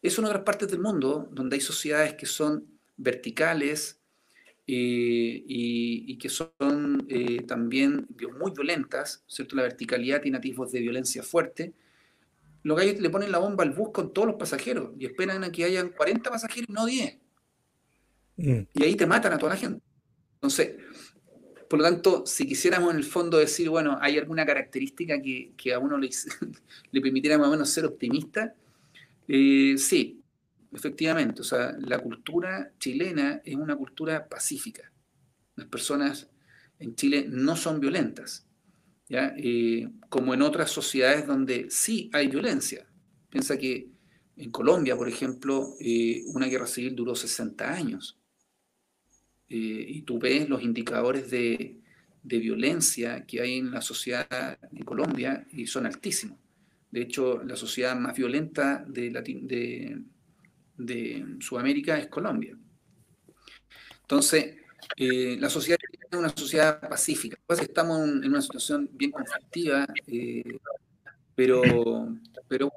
Es una de las partes del mundo donde hay sociedades que son verticales eh, y, que son eh, también muy violentas, ¿cierto? La verticalidad tiene atisbos de violencia fuerte. Los gallos le ponen la bomba al bus con todos los pasajeros y esperan a que hayan 40 pasajeros y no 10. Mm. Y ahí te matan a toda la gente. Entonces, por lo tanto, si quisiéramos en el fondo decir, bueno, hay alguna característica que, a uno le, le, permitiera más o menos ser optimista, eh, sí, efectivamente. O sea, la cultura chilena es una cultura pacífica. Las personas en Chile no son violentas, ¿ya? Eh, como en otras sociedades donde sí hay violencia. Piensa que en Colombia, por ejemplo, eh, una guerra civil duró 60 años. Eh, y tú ves los indicadores de, violencia que hay en la sociedad en Colombia y son altísimos. De hecho, la sociedad más violenta de, de, Sudamérica es Colombia. Entonces, eh, la sociedad es una sociedad pacífica. Estamos en una situación bien conflictiva, eh, pero, pero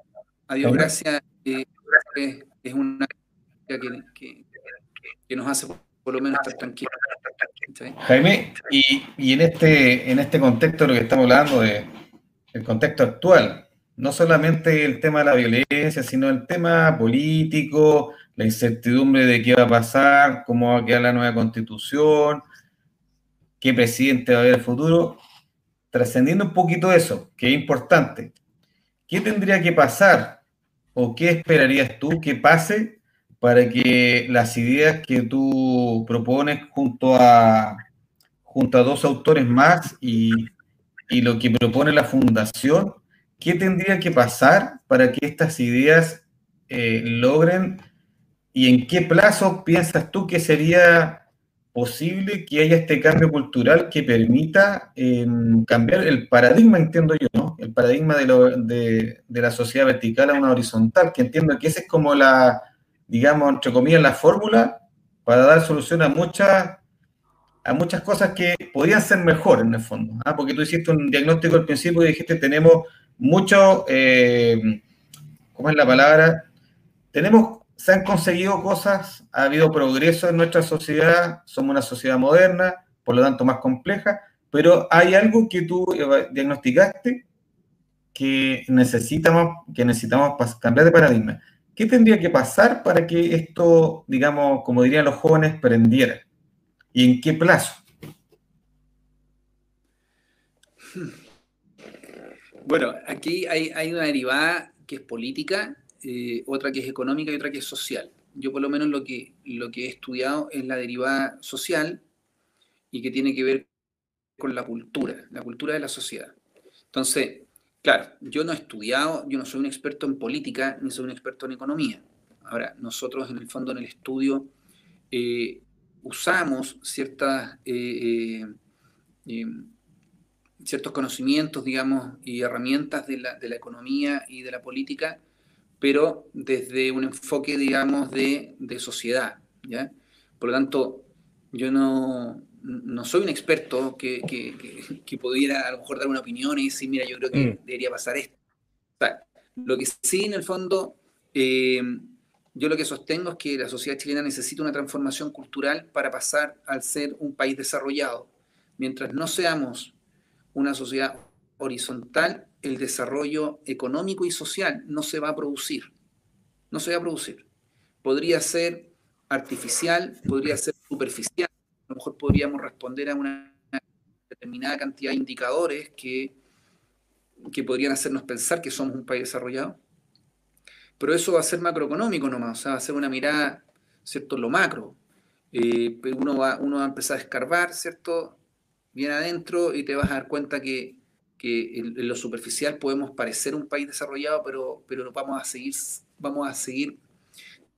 a Dios gracias, es, una que, que, que nos hace por lo menos estar tranquilo. Jaime, y, en, este, en este contexto de lo que estamos hablando, de, el contexto actual, no solamente el tema de la violencia, sino el tema político, la incertidumbre de qué va a pasar, cómo va a quedar la nueva constitución, qué presidente va a haber el futuro, trascendiendo un poquito eso, que es importante. ¿Qué tendría que pasar o qué esperarías tú que pase para que las ideas que tú propones junto a, junto a dos autores más y, lo que propone la fundación, ¿qué tendría que pasar para que estas ideas eh, logren y en qué plazo piensas tú que sería posible que haya este cambio cultural que permita em, cambiar el paradigma, entiendo yo, ¿no? El paradigma de, de, la sociedad vertical a una horizontal, que entiendo que esa es como la, digamos, entre comillas, la fórmula para dar solución a muchas, a muchas cosas que podrían ser mejor en el fondo. ¿ah? Porque tú hiciste un diagnóstico al principio y dijiste, tenemos mucho, eh, ¿cómo es la palabra? Tenemos, se han conseguido cosas, ha habido progreso en nuestra sociedad, somos una sociedad moderna, por lo tanto más compleja, pero hay algo que tú diagnosticaste que necesitamos, que necesitamos cambiar de paradigma. ¿Qué tendría que pasar para que esto, digamos, como dirían los jóvenes, prendiera? ¿Y en qué plazo? Bueno, aquí hay, una derivada que es política, eh, otra que es económica y otra que es social. Yo por lo menos lo que, lo que he estudiado es la derivada social y que tiene que ver con la cultura, la cultura de la sociedad. Entonces, Claro, yo no he estudiado, yo no soy un experto en política ni soy un experto en economía. Ahora, nosotros en el fondo en el estudio eh, usamos ciertas, eh, ciertos conocimientos, digamos, y herramientas de la, de la, economía y de la política, pero desde un enfoque, digamos, de, de sociedad. ¿ya? Por lo tanto, yo no, no soy un experto que, que, que, pudiera a lo mejor dar una opinión y decir, mira, yo creo que mm. debería pasar esto. O sea, lo que sí, en el fondo, eh, yo lo que sostengo es que la sociedad chilena necesita una transformación cultural para pasar al ser un país desarrollado. Mientras no seamos una sociedad horizontal, el desarrollo económico y social no se va a producir. No se va a producir. Podría ser artificial, podría ser superficial, a lo mejor podríamos responder a una determinada cantidad de indicadores que, que podrían hacernos pensar que somos un país desarrollado, pero eso va a ser macroeconómico nomás, o sea, va a ser una mirada, ¿cierto?, lo macro. Eh, uno, va, uno va a empezar a escarbar, ¿cierto?, bien adentro y te vas a dar cuenta que, que en, lo superficial podemos parecer un país desarrollado, pero, pero vamos a seguir, vamos a seguir,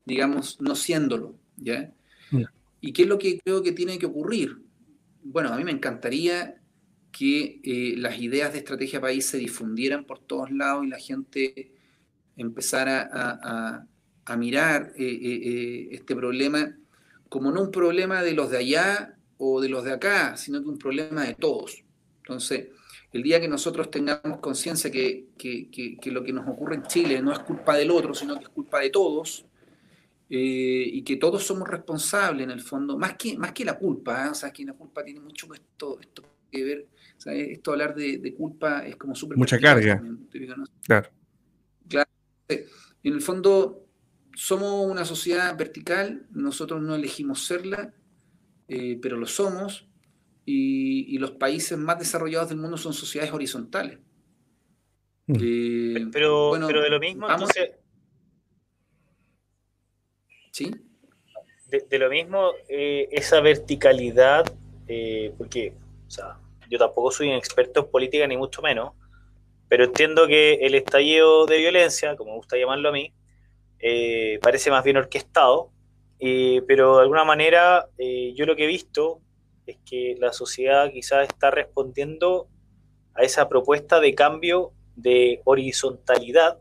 digamos, no siéndolo, ¿ya? ¿Y qué es lo que creo que tiene que ocurrir? Bueno, a mí me encantaría que eh, las ideas de estrategia país se difundieran por todos lados y la gente empezara a, a, mirar eh, eh, este problema como no un problema de los de allá o de los de acá, sino que un problema de todos. Entonces, el día que nosotros tengamos conciencia que, que, que, lo que nos ocurre en Chile no es culpa del otro, sino que es culpa de todos, eh, y que todos somos responsables en el fondo, más que, más que la culpa, ¿eh? o sea, que la culpa tiene mucho esto, esto que ver, o sea, esto hablar de, de culpa es como súper... Mucha carga. Claro. Claro. En el fondo, somos una sociedad vertical, nosotros no elegimos serla, eh, pero lo somos, y, y, los países más desarrollados del mundo son sociedades horizontales. Mm. pero, bueno, pero de lo mismo, entonces ¿Sí? De, lo mismo, eh, esa verticalidad, eh, porque o sea, yo tampoco soy un experto en política, ni mucho menos, pero entiendo que el estallido de violencia, como me gusta llamarlo a mí, eh, parece más bien orquestado, pero de alguna manera yo lo que he visto es que la sociedad quizás está respondiendo a esa propuesta de cambio de horizontalidad,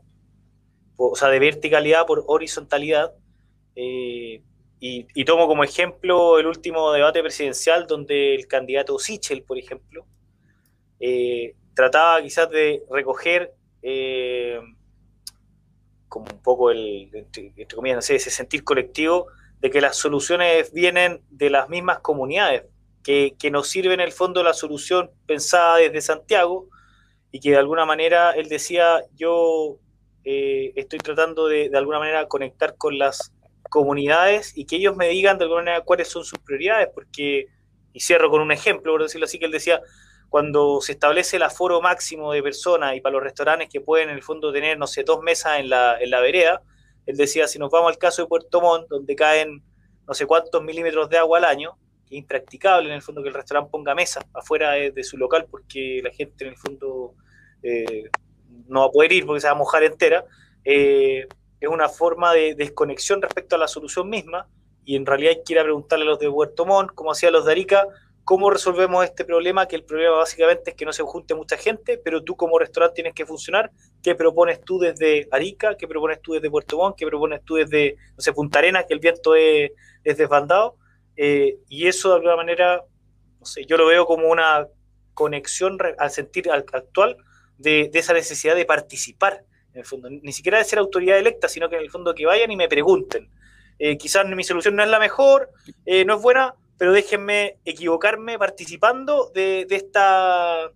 o sea, de verticalidad por horizontalidad, eh, y, tomo como ejemplo el último debate presidencial donde el candidato Sichel, por ejemplo, eh, trataba quizás de recoger eh, como un poco el, entre, comillas, no sé, ese sentir colectivo de que las soluciones vienen de las mismas comunidades, que, que nos sirve en el fondo la solución pensada desde Santiago y que de alguna manera él decía, yo estoy tratando de, de alguna manera conectar con las comunidades y que ellos me digan de alguna manera cuáles son sus prioridades, porque, y cierro con un ejemplo, por decirlo así, que él decía, cuando se establece el aforo máximo de personas y para los restaurantes que pueden en el fondo tener, no sé, dos mesas en la, en la vereda, él decía, si nos vamos al caso de Puerto Montt, donde caen no sé cuántos milímetros de agua al año, que es impracticable en el fondo que el restaurante ponga mesa afuera de, su local porque la gente en el fondo eh, no va a poder ir porque se va a mojar entera. Eh, es una forma de desconexión respecto a la solución misma y en realidad hay preguntarle a los de Puerto Montt, como hacían los de Arica, cómo resolvemos este problema, que el problema básicamente es que no se junte mucha gente, pero tú como restaurante tienes que funcionar. ¿Qué propones tú desde Arica? ¿Qué propones tú desde Puerto Montt? ¿Qué propones tú desde, no sé, Punta Arenas, que el viento es, desbandado? Eh, y eso de alguna manera, no sé, yo lo veo como una conexión al sentir actual de, de esa necesidad de participar en el fondo. Ni siquiera de ser autoridad electa, sino que en el fondo que vayan y me pregunten. Eh, quizás mi solución no es la mejor, eh, no es buena, pero déjenme equivocarme participando de, esta,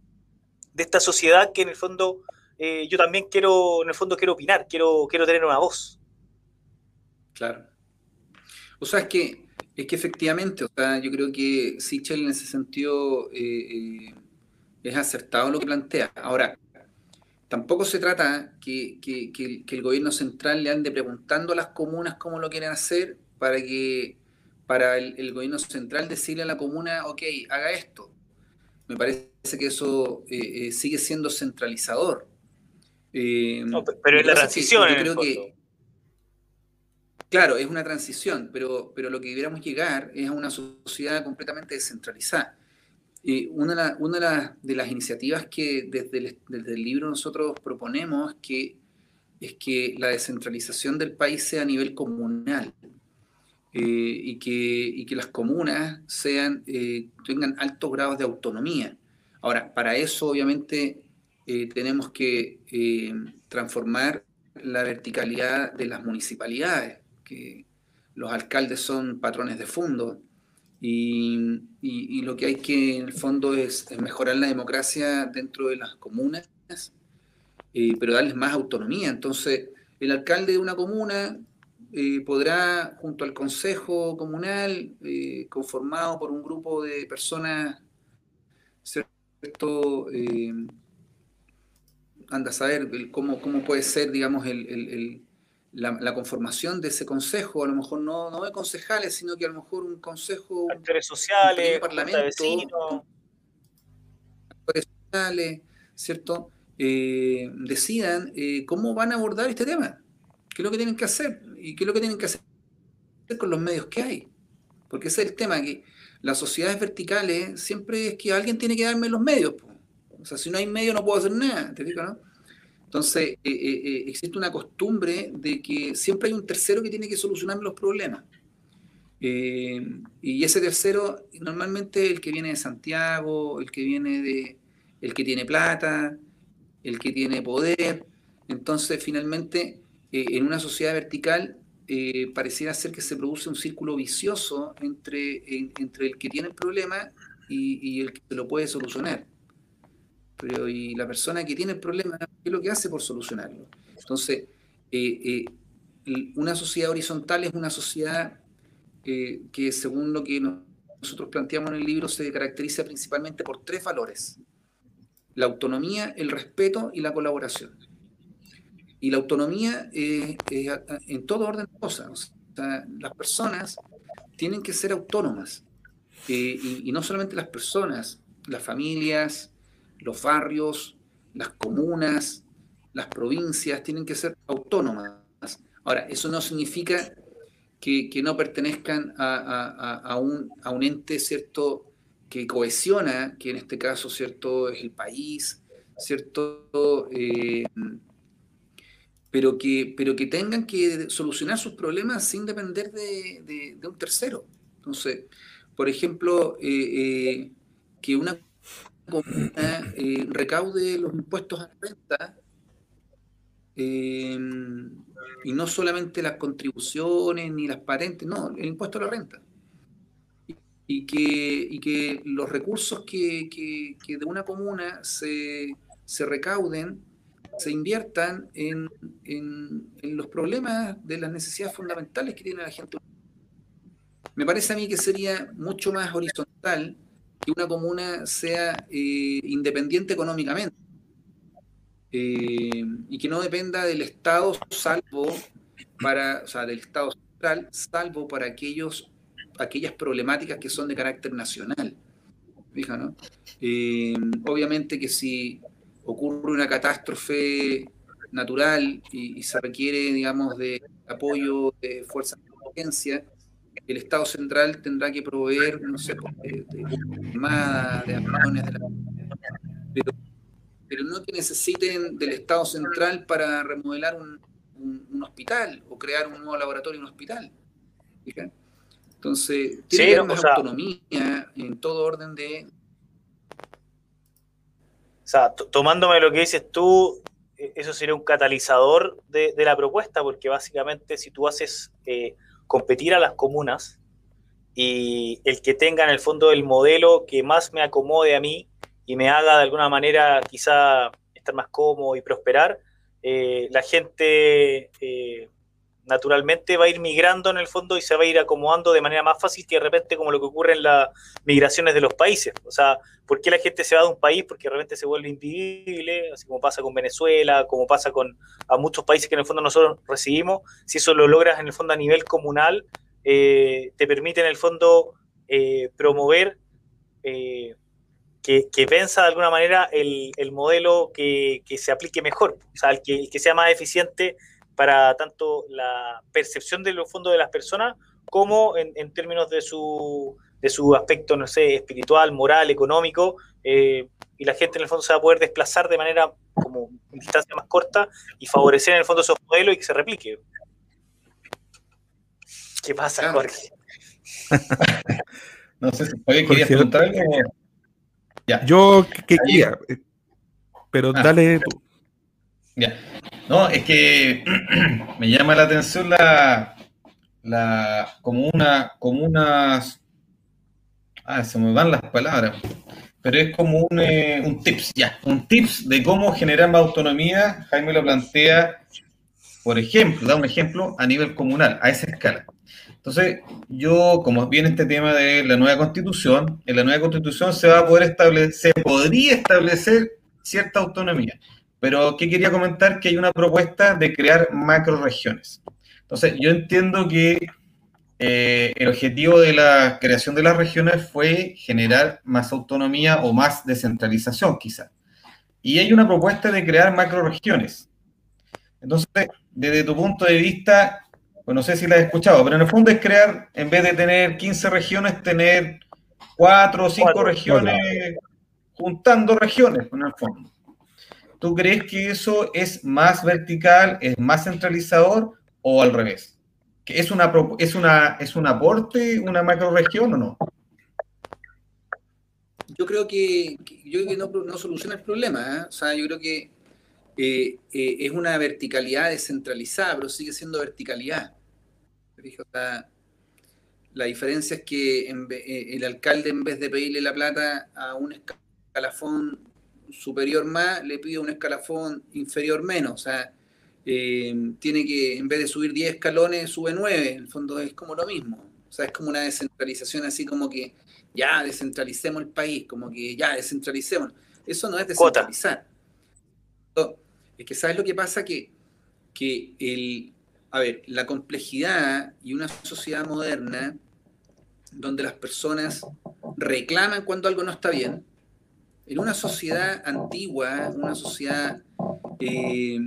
de esta sociedad que en el fondo eh, yo también quiero, en el fondo quiero opinar, quiero, quiero tener una voz. Claro. O sea, es que, es que efectivamente, o sea, yo creo que Sichel en ese sentido es acertado lo que plantea. Ahora, tampoco se trata que, el gobierno central le ande preguntando a las comunas cómo lo quieren hacer para que para el, gobierno central decirle a la comuna, ok, haga esto. Me parece que eso eh, eh, sigue siendo centralizador. Eh, pero es la transición. yo creo que claro, es una transición, pero, pero lo que debiéramos llegar es a una sociedad completamente descentralizada. Una, una de, las iniciativas que desde el, desde el libro nosotros proponemos que, es que la descentralización del país sea a nivel comunal. Eh, y, que, y, que, las comunas sean, eh, tengan altos grados de autonomía. Ahora, para eso obviamente eh, tenemos que transformar la verticalidad de las municipalidades, que los alcaldes son patrones de fondo, y, y, lo que hay que en el fondo es, mejorar la democracia dentro de las comunas, pero darles más autonomía. Entonces, el alcalde de una comuna eh, podrá, junto al Consejo Comunal, eh, conformado por un grupo de personas, ¿cierto? Eh, anda a saber cómo, cómo puede ser, digamos, el, la, conformación de ese consejo, a lo mejor no, no de concejales, sino que a lo mejor un consejo... Actores sociales, un parlamento, actores sociales, ¿cierto? decidan cómo van a abordar este tema, qué es lo que tienen que hacer ¿Y qué es lo que tienen que hacer con los medios que hay? Porque ese es el tema, que las sociedades verticales siempre es que alguien tiene que darme los medios. O sea, si no hay medios no puedo hacer nada, ¿te digo, no? Entonces, eh, eh, eh, existe una costumbre de que siempre hay un tercero que tiene que solucionar los problemas. y ese tercero, normalmente el que viene de Santiago, el que viene de, el que tiene plata, el que tiene poder. Entonces, finalmente, eh, en una sociedad vertical eh, pareciera ser que se produce un círculo vicioso entre, entre el que tiene el problema y, el que lo puede solucionar. Pero y la persona que tiene el problema, ¿qué es lo que hace por solucionarlo? Entonces, eh, una sociedad horizontal es una sociedad que, según lo que nosotros planteamos en el libro, se caracteriza principalmente por tres valores. La autonomía, el respeto y la colaboración. Y la autonomía en todo orden de cosas. las personas tienen que ser autónomas. Eh, y, no solamente las personas, las familias, los barrios, las comunas, las provincias tienen que ser autónomas. Ahora, eso no significa que, no pertenezcan a, un, a, un, ente, ¿cierto?, que cohesiona, que en este caso, ¿cierto?, es el país, ¿cierto?, eh, pero que, pero que tengan que solucionar sus problemas sin depender de, un tercero. Entonces, por ejemplo, eh, eh, que una comuna eh, recaude los impuestos a la renta y no solamente las contribuciones ni las patentes, no, el impuesto a la renta. Y que, y que los recursos que, que, de una comuna se, se recauden se inviertan en, los problemas de las necesidades fundamentales que tiene la gente. Me parece a mí que sería mucho más horizontal que una comuna sea eh, independiente económicamente eh, y que no dependa del Estado salvo para, o sea, del Estado central, salvo para aquellos, aquellas problemáticas que son de carácter nacional. Fija, ¿no? Eh, obviamente que si ocurre una catástrofe natural y, se requiere, digamos, de apoyo de fuerzas de emergencia, el Estado central tendrá que proveer, no sé, de, de, de aviones, de la... pero, pero, no que necesiten del Estado central para remodelar un, hospital o crear un nuevo laboratorio en un hospital. Entonces, tiene que haber más autonomía en todo orden de, o sea, tomándome lo que dices tú, e-, eso sería un catalizador de, la propuesta, porque básicamente si tú haces eh, competir a las comunas y el que tenga en el fondo el modelo que más me acomode a mí y me haga de alguna manera quizá estar más cómodo y prosperar, eh, la gente eh, naturalmente va a ir migrando en el fondo y se va a ir acomodando de manera más fácil que de repente como lo que ocurre en las migraciones de los países. O sea, ¿por qué la gente se va de un país? Porque de repente se vuelve invivible, así como pasa con Venezuela, como pasa con a muchos países que en el fondo nosotros recibimos. Si eso lo logras en el fondo a nivel comunal, eh, te permite en el fondo eh, promover eh, que, que de alguna manera el, modelo que, se aplique mejor, o sea, el el que sea más eficiente para tanto la percepción de los fondos de las personas como en, términos de su, de su aspecto, no sé, espiritual, moral, económico, eh, y la gente en el fondo se va a poder desplazar de manera como en distancia más corta y favorecer en el fondo esos modelos y que se replique. ¿Qué pasa, Jorge? no sé si querías preguntar algo. Yo quería, eh, pero ah. dale tú. Ya. No, es que me llama la atención la, la como una, como unas, ah, se me van las palabras, pero es como un, eh, un tips, ya, un tips de cómo generar más autonomía. Jaime lo plantea, por ejemplo, da un ejemplo a nivel comunal, a esa escala. Entonces, yo, como viene este tema de la nueva constitución, en la nueva constitución se va a poder establecer, se podría establecer cierta autonomía. Pero, ¿qué quería comentar? Que hay una propuesta de crear macroregiones. Entonces, yo entiendo que eh, el objetivo de la creación de las regiones fue generar más autonomía o más descentralización, quizá. Y hay una propuesta de crear macroregiones. Entonces, desde tu punto de vista, pues no sé si la has escuchado, pero en el fondo es crear, en vez de tener 15 regiones, tener 4 o 5 regiones, juntando regiones en el fondo. ¿Tú crees que eso es más vertical, es más centralizador o al revés? ¿Que es, una, es, una, ¿Es un aporte, una macroregión o no? Yo creo que, yo que no, soluciona el problema. ¿eh? O sea, yo creo que eh, eh, es una verticalidad descentralizada, pero sigue siendo verticalidad. la diferencia es que el alcalde, en vez de pedirle la plata a un escalafón superior más, le pide un escalafón inferior menos. O sea, tiene que, en vez de subir 10 escalones, sube 9. En el fondo es como lo mismo. O sea, es como una descentralización así como que ya descentralicemos el país, como que ya descentralicemos. Eso no es descentralizar es que ¿sabes lo que pasa? Que, que el, a ver, la complejidad y una sociedad moderna donde las personas reclaman cuando algo no está bien, en una sociedad antigua, una sociedad, eh,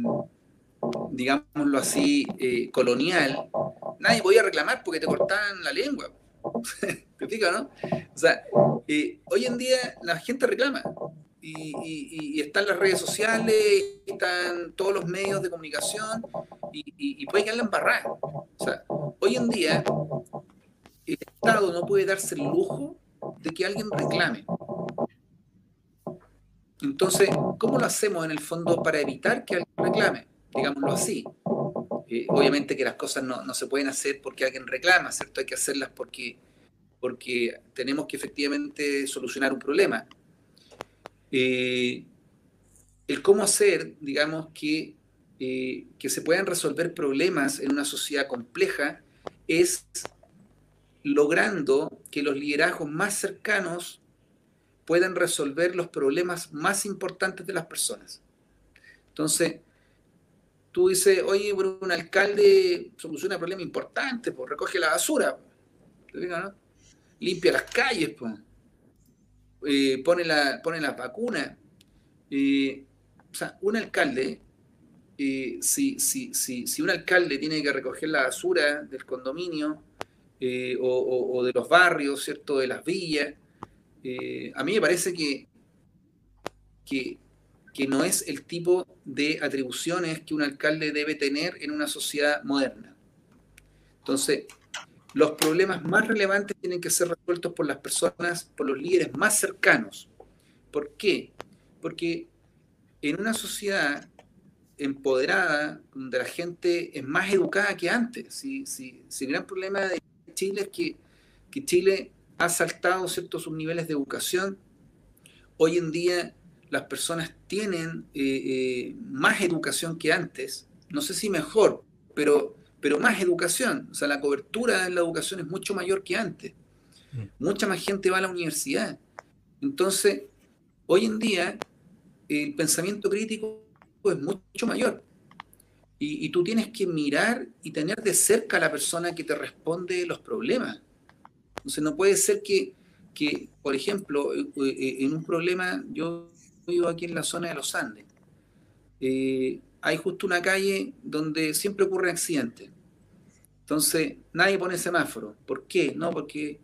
digámoslo así, eh, colonial, nadie podía reclamar porque te cortaban la lengua. ¿Te fijas, no? O sea, eh, hoy en día la gente reclama y, están las redes sociales, están todos los medios de comunicación y, puede quedar embarrada. O sea, hoy en día el Estado no puede darse el lujo de que alguien reclame. Entonces, ¿cómo lo hacemos en el fondo para evitar que alguien reclame? Digámoslo así. Eh, obviamente que las cosas no, no, se pueden hacer porque alguien reclama, ¿cierto? Hay que hacerlas porque, porque tenemos que efectivamente solucionar un problema. Eh, el cómo hacer, digamos, que, eh, que se puedan resolver problemas en una sociedad compleja es logrando que los liderazgos más cercanos puedan resolver los problemas más importantes de las personas. Entonces, tú dices, oye, un alcalde soluciona un problema importante, pues recoge la basura, limpia las calles, pues eh, pone, la, pone las vacunas. Eh, o sea, un alcalde, eh, si, si, si, si, un alcalde tiene que recoger la basura del condominio o, de los barrios, ¿cierto? De las villas, a mí me parece que, que, que no es el tipo de atribuciones que un alcalde debe tener en una sociedad moderna. Entonces, los problemas más relevantes tienen que ser resueltos por las personas, por los líderes más cercanos. ¿Por qué? Porque en una sociedad empoderada, donde la gente es más educada que antes, si, si, si el gran problema de Chile es que, que Chile ha saltado ciertos subniveles de educación, hoy en día las personas tienen eh, eh, más educación que antes, no sé si mejor, pero pero más educación. O sea, la cobertura en la educación es mucho mayor que antes. Mm. Mucha más gente va a la universidad. Entonces, hoy en día, el pensamiento crítico es mucho mayor. Y, tú tienes que mirar y tener de cerca a la persona que te responde los problemas. Entonces, no puede ser que, que por ejemplo, eh, eh, en un problema, yo vivo aquí en la zona de los Andes, eh, hay justo una calle donde siempre ocurre accidentes. Entonces, nadie pone semáforo. ¿Por qué? No, porque,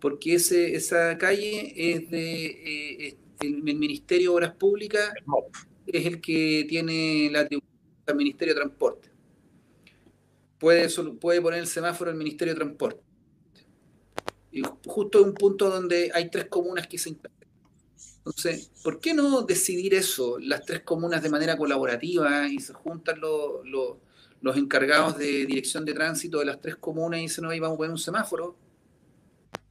porque esa calle es de el, Ministerio de Obras Públicas, es el que tiene la el Ministerio de Transporte. Puede poner el semáforo el Ministerio de Transporte. Justo en un punto donde hay tres comunas que se entonces, ¿por qué no decidir eso, las tres comunas de manera colaborativa y se juntan los encargados de dirección de tránsito de las tres comunas y dicen, no, vamos a poner un semáforo?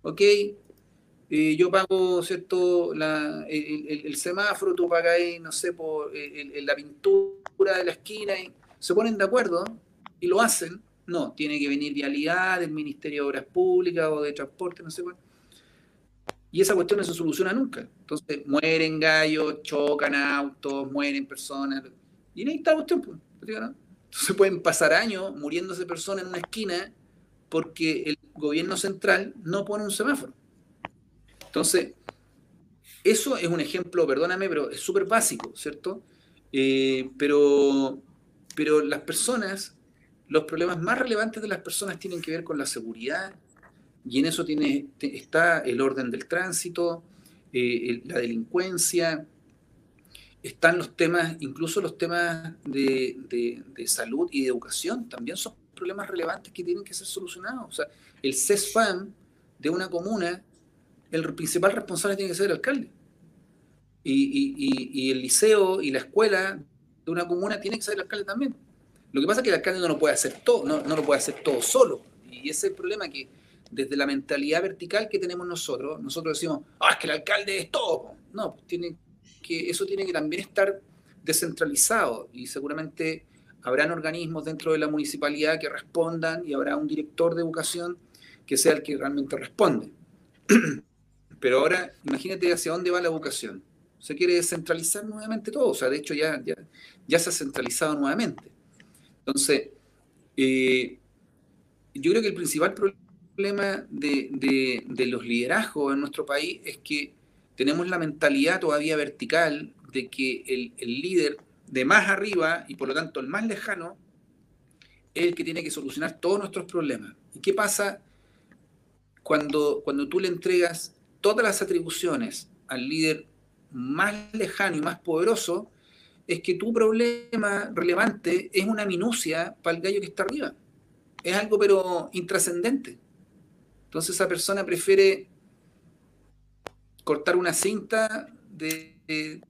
Ok, eh, yo pago, ¿cierto?, el, semáforo, tú pagas, no sé, por la pintura de la esquina, y se ponen de acuerdo y lo hacen. No, tiene que venir vialidad del Ministerio de Obras Públicas o de Transporte, no sé cuál y esa cuestión no se soluciona nunca. Entonces, mueren gallos, chocan autos, mueren personas. Y ahí está la cuestión. Pues, Entonces pueden pasar años muriéndose personas en una esquina porque el gobierno central no pone un semáforo. Entonces, eso es un ejemplo, perdóname, pero es súper básico, ¿cierto? Eh, pero, pero las personas, los problemas más relevantes de las personas tienen que ver con la seguridad, y en eso tiene, está el orden del tránsito, eh, la delincuencia, están los temas, incluso los temas de, salud y de educación, también son problemas relevantes que tienen que ser solucionados. O sea, el CESFAM de una comuna, el principal responsable tiene que ser el alcalde. Y, el liceo y la escuela de una comuna tiene que ser el alcalde también. Lo que pasa es que el alcalde no lo puede hacer todo, no, no lo puede hacer todo solo. Y ese es el problema que desde la mentalidad vertical que tenemos nosotros, nosotros decimos, ah, es que el alcalde es todo. No, pues tiene que, eso tiene que también estar descentralizado y seguramente habrán organismos dentro de la municipalidad que respondan y habrá un director de educación que sea el que realmente responde. Pero ahora, imagínate hacia dónde va la educación. Se quiere descentralizar nuevamente todo, o sea, de hecho ya, ya, ya se ha centralizado nuevamente. Entonces, eh, yo creo que el principal problema de, los liderazgos en nuestro país es que tenemos la mentalidad todavía vertical de que el, líder de más arriba y por lo tanto el más lejano es el que tiene que solucionar todos nuestros problemas. ¿Y qué pasa cuando, cuando tú le entregas todas las atribuciones al líder más lejano y más poderoso? Es que tu problema relevante es una minucia para el gallo que está arriba. Es algo pero intrascendente. Entonces esa persona prefiere cortar una cinta de,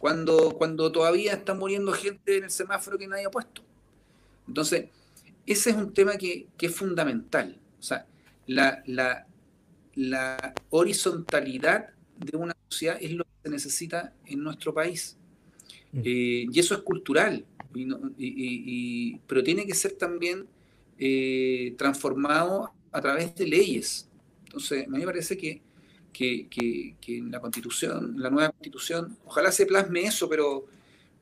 cuando, cuando todavía está muriendo gente en el semáforo que nadie ha puesto. Entonces, ese es un tema que, es fundamental. O sea, la, la, horizontalidad de una sociedad es lo que se necesita en nuestro país. Mm. Eh, y eso es cultural, pero tiene que ser también eh, transformado a través de leyes. Entonces, a mí me parece que, que, que, en la constitución, la nueva constitución, ojalá se plasme eso, pero,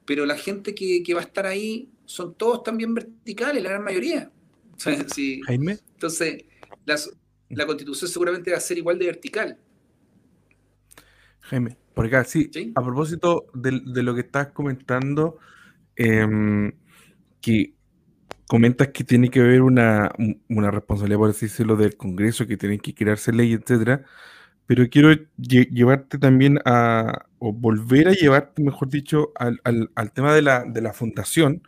pero la gente que, va a estar ahí son todos también verticales, la gran mayoría. Jaime. Entonces, la constitución seguramente va a ser igual de vertical. Jaime, por acá, sí, a propósito de, de, lo que estás comentando, em, que comentas que tiene que haber una, responsabilidad, por así decirlo, del Congreso, que tienen que crearse leyes, etcétera. Pero quiero llevarte también a, o volver a llevarte, mejor dicho, al, tema de la, de la fundación,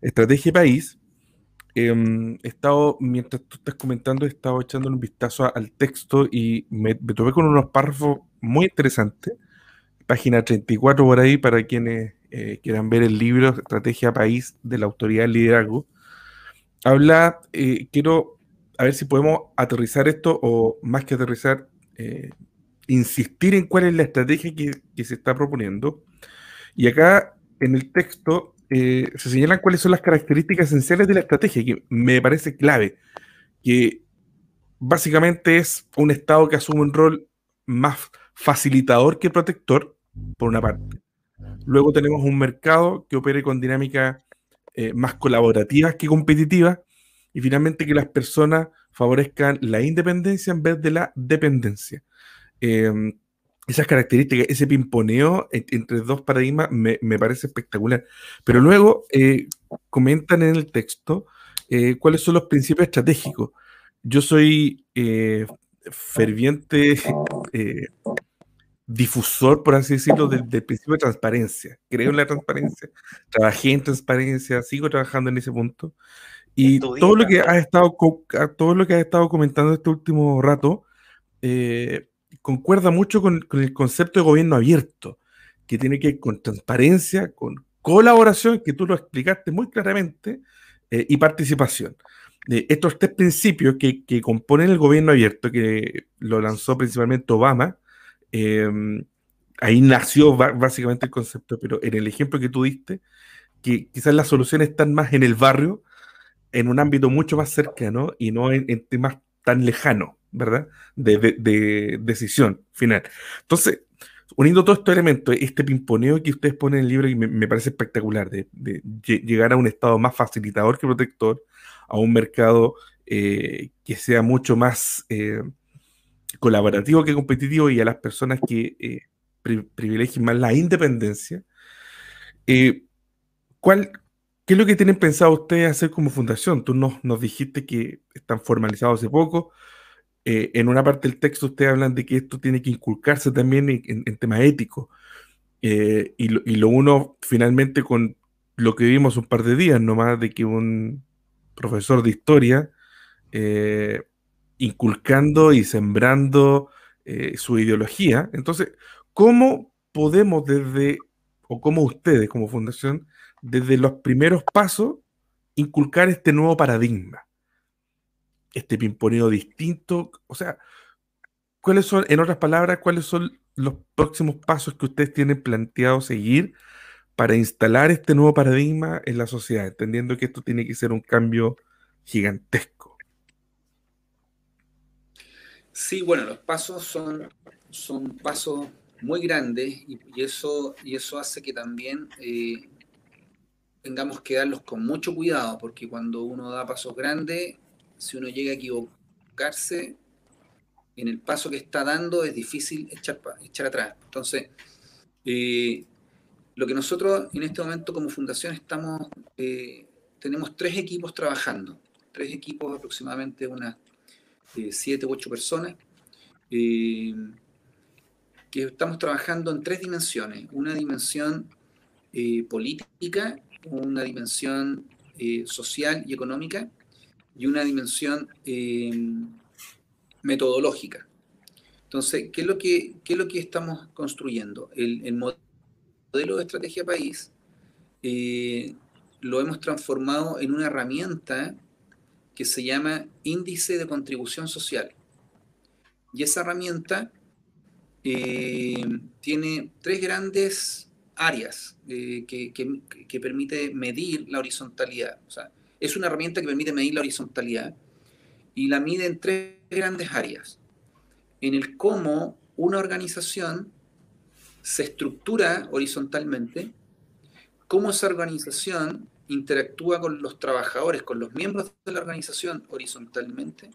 Estrategia País. Em, he estado, mientras tú estás comentando, he estado echando un vistazo al texto y me, me topé con unos párrafos muy interesantes. Página 34 por ahí para quienes eh, quieran ver el libro Estrategia País de la Autoridad del Liderazgo habla, eh, quiero a ver si podemos aterrizar esto o más que aterrizar, eh, insistir en cuál es la estrategia que, se está proponiendo. Y acá en el texto se señalan cuáles son las características esenciales de la estrategia, que me parece clave, que básicamente es un Estado que asume un rol más facilitador que protector, por una parte. Luego tenemos un mercado que opere con dinámica eh, más colaborativas que competitivas y finalmente que las personas favorezcan la independencia en vez de la dependencia. Em, esas características, ese pimponeo entre dos paradigmas me, parece espectacular. Pero luego eh, comentan en el texto eh, cuáles son los principios estratégicos. Yo soy ferviente difusor, por así decirlo, del, principio de transparencia. Creo en la transparencia, trabajé en transparencia, sigo trabajando en ese punto. Y todo lo que has estado, todo lo que has estado comentando este último rato, eh, concuerda mucho con, el concepto de gobierno abierto, que tiene que ver con transparencia, con colaboración, que tú lo explicaste muy claramente, eh, y participación. Eh, estos tres principios que, componen el gobierno abierto, que lo lanzó principalmente Obama, em, ahí nació básicamente el concepto, pero en el ejemplo que tú diste, que quizás las soluciones están más en el barrio, en un ámbito mucho más cercano y no en, en temas tan lejanos. ¿verdad? De, decisión final. Entonces, uniendo todos estos elementos, este pimponeo que ustedes ponen en el libro, y me, parece espectacular, de, llegar a un estado más facilitador que protector, a un mercado eh, que sea mucho más eh, colaborativo que competitivo y a las personas que eh, privilegien más la independencia. ¿cuál, ¿Qué es lo que tienen pensado ustedes hacer como fundación? Tú nos, nos dijiste que están formalizados hace poco, eh, en una parte del texto ustedes hablan de que esto tiene que inculcarse también en, temas éticos. Eh, y, lo, uno finalmente con lo que vimos un par de días nomás de que un profesor de historia eh, inculcando y sembrando su ideología. Entonces, ¿cómo podemos desde, o cómo ustedes como fundación, desde los primeros pasos, inculcar este nuevo paradigma? este pimponeo distinto? O sea, ¿cuáles son, en otras palabras, cuáles son los próximos pasos que ustedes tienen planteado seguir para instalar este nuevo paradigma en la sociedad, entendiendo que esto tiene que ser un cambio gigantesco? Sí, bueno, los pasos son, son pasos muy grandes y, eso, y eso hace que también eh, tengamos que darlos con mucho cuidado, porque cuando uno da pasos grandes, si uno llega a equivocarse en el paso que está dando, es difícil echar, echar atrás. Entonces, eh, lo que nosotros en este momento como fundación estamos, eh, tenemos tres equipos trabajando, tres equipos aproximadamente unas siete u ocho personas, que estamos trabajando en tres dimensiones, una dimensión política, una dimensión social y económica, y una dimensión eh, metodológica. Entonces, ¿qué es lo que, es lo que estamos construyendo? El, modelo de estrategia país eh, lo hemos transformado en una herramienta que se llama índice de contribución social. Y esa herramienta eh, tiene tres grandes áreas que, que, permite medir la horizontalidad. O sea, es una herramienta que permite medir la horizontalidad y la mide en tres grandes áreas. En el cómo una organización se estructura horizontalmente, cómo esa organización interactúa con los trabajadores, con los miembros de la organización horizontalmente,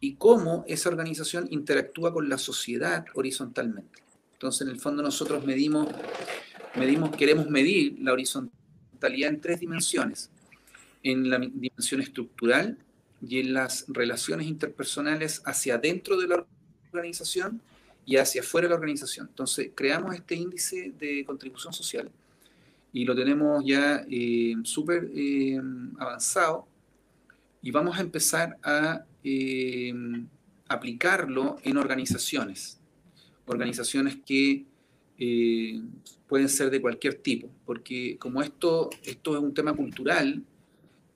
y cómo esa organización interactúa con la sociedad horizontalmente. Entonces, en el fondo nosotros medimos, medimos queremos medir la horizontalidad en tres dimensiones en la dimensión estructural y en las relaciones interpersonales hacia dentro de la organización y hacia afuera de la organización. Entonces, creamos este índice de contribución social y lo tenemos ya eh, súper eh, avanzado y vamos a empezar a eh, aplicarlo en organizaciones, organizaciones que pueden ser de cualquier tipo, porque como esto, esto es un tema cultural,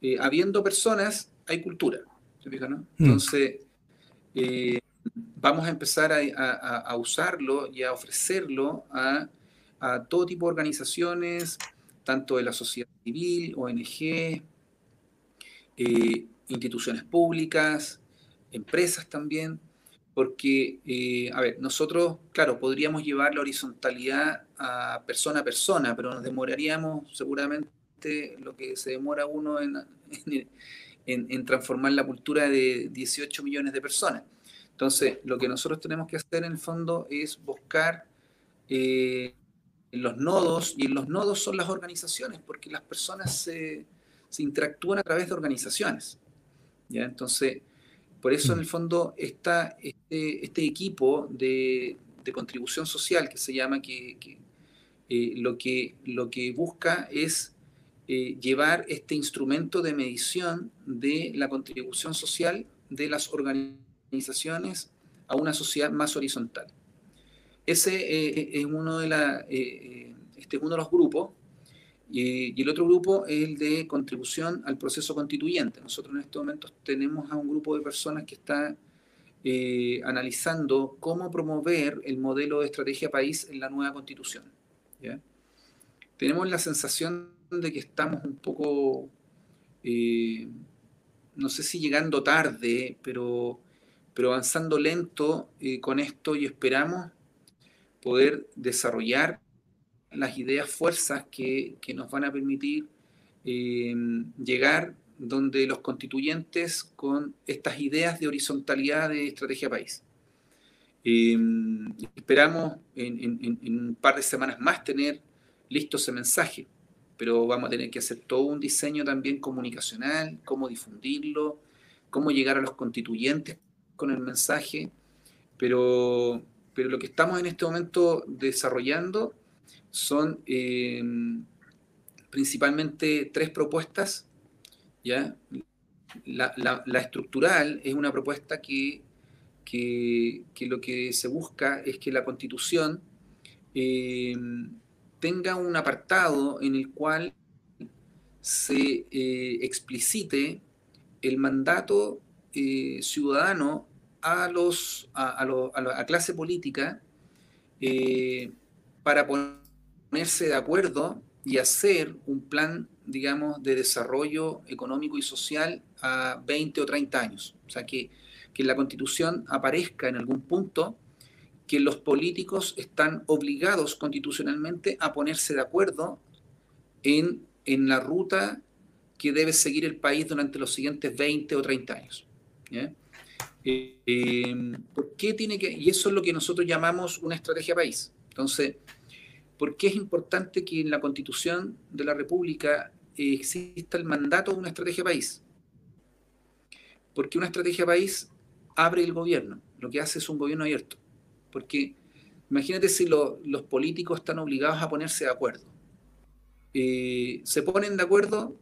eh, habiendo personas, hay cultura. Mm. Entonces, eh, vamos a empezar a, usarlo y a ofrecerlo a, todo tipo de organizaciones, tanto de la sociedad civil, ONG, eh, instituciones públicas, empresas también, porque, a ver, nosotros, claro, podríamos llevar la horizontalidad a persona a persona, pero nos demoraríamos seguramente lo que se demora uno en, en, transformar la cultura de 18 millones de personas. Entonces, lo que nosotros tenemos que hacer en el fondo es buscar eh, los nodos, y en los nodos son las organizaciones, porque las personas se, interactúan a través de organizaciones. ¿ya? Entonces, por eso en el fondo está este, este equipo de, contribución social que se llama, que, eh, lo, que lo que busca es eh, llevar este instrumento de medición de la contribución social de las organizaciones a una sociedad más horizontal. Ese eh, es uno de la, este es uno de los grupos y, el otro grupo es el de contribución al proceso constituyente. Nosotros en estos momentos tenemos a un grupo de personas que está eh, analizando cómo promover el modelo de estrategia país en la nueva constitución. Tenemos la sensación de que estamos un poco, eh, no sé si llegando tarde, pero, pero avanzando lento eh, con esto y esperamos poder desarrollar las ideas fuerzas que, nos van a permitir eh, llegar donde los constituyentes con estas ideas de horizontalidad de estrategia país. Eh, esperamos en, un par de semanas más tener listo ese mensaje, pero vamos a tener que hacer todo un diseño también comunicacional, cómo difundirlo, cómo llegar a los constituyentes con el mensaje, pero, pero lo que estamos en este momento desarrollando son em, principalmente tres propuestas. ¿ya? La, estructural es una propuesta que, que, lo que se busca es que la constitución em, tenga un apartado en el cual se eh, explicite el mandato eh, ciudadano a, los, a, la clase política eh, para poner ponerse de acuerdo y hacer un plan, digamos, de desarrollo económico y social a 20 o 30 años. O sea, que, que la Constitución aparezca en algún punto que los políticos están obligados constitucionalmente a ponerse de acuerdo en, en la ruta que debe seguir el país durante los siguientes 20 o 30 años. Eh, ¿Por qué tiene que.? Y eso es lo que nosotros llamamos una estrategia país. Entonces, ¿Por qué es importante que en la Constitución de la República exista el mandato de una estrategia país? Porque una estrategia país abre el gobierno, lo que hace es un gobierno abierto. Porque imagínate si los políticos están obligados a ponerse de acuerdo. Eh, se ponen de acuerdo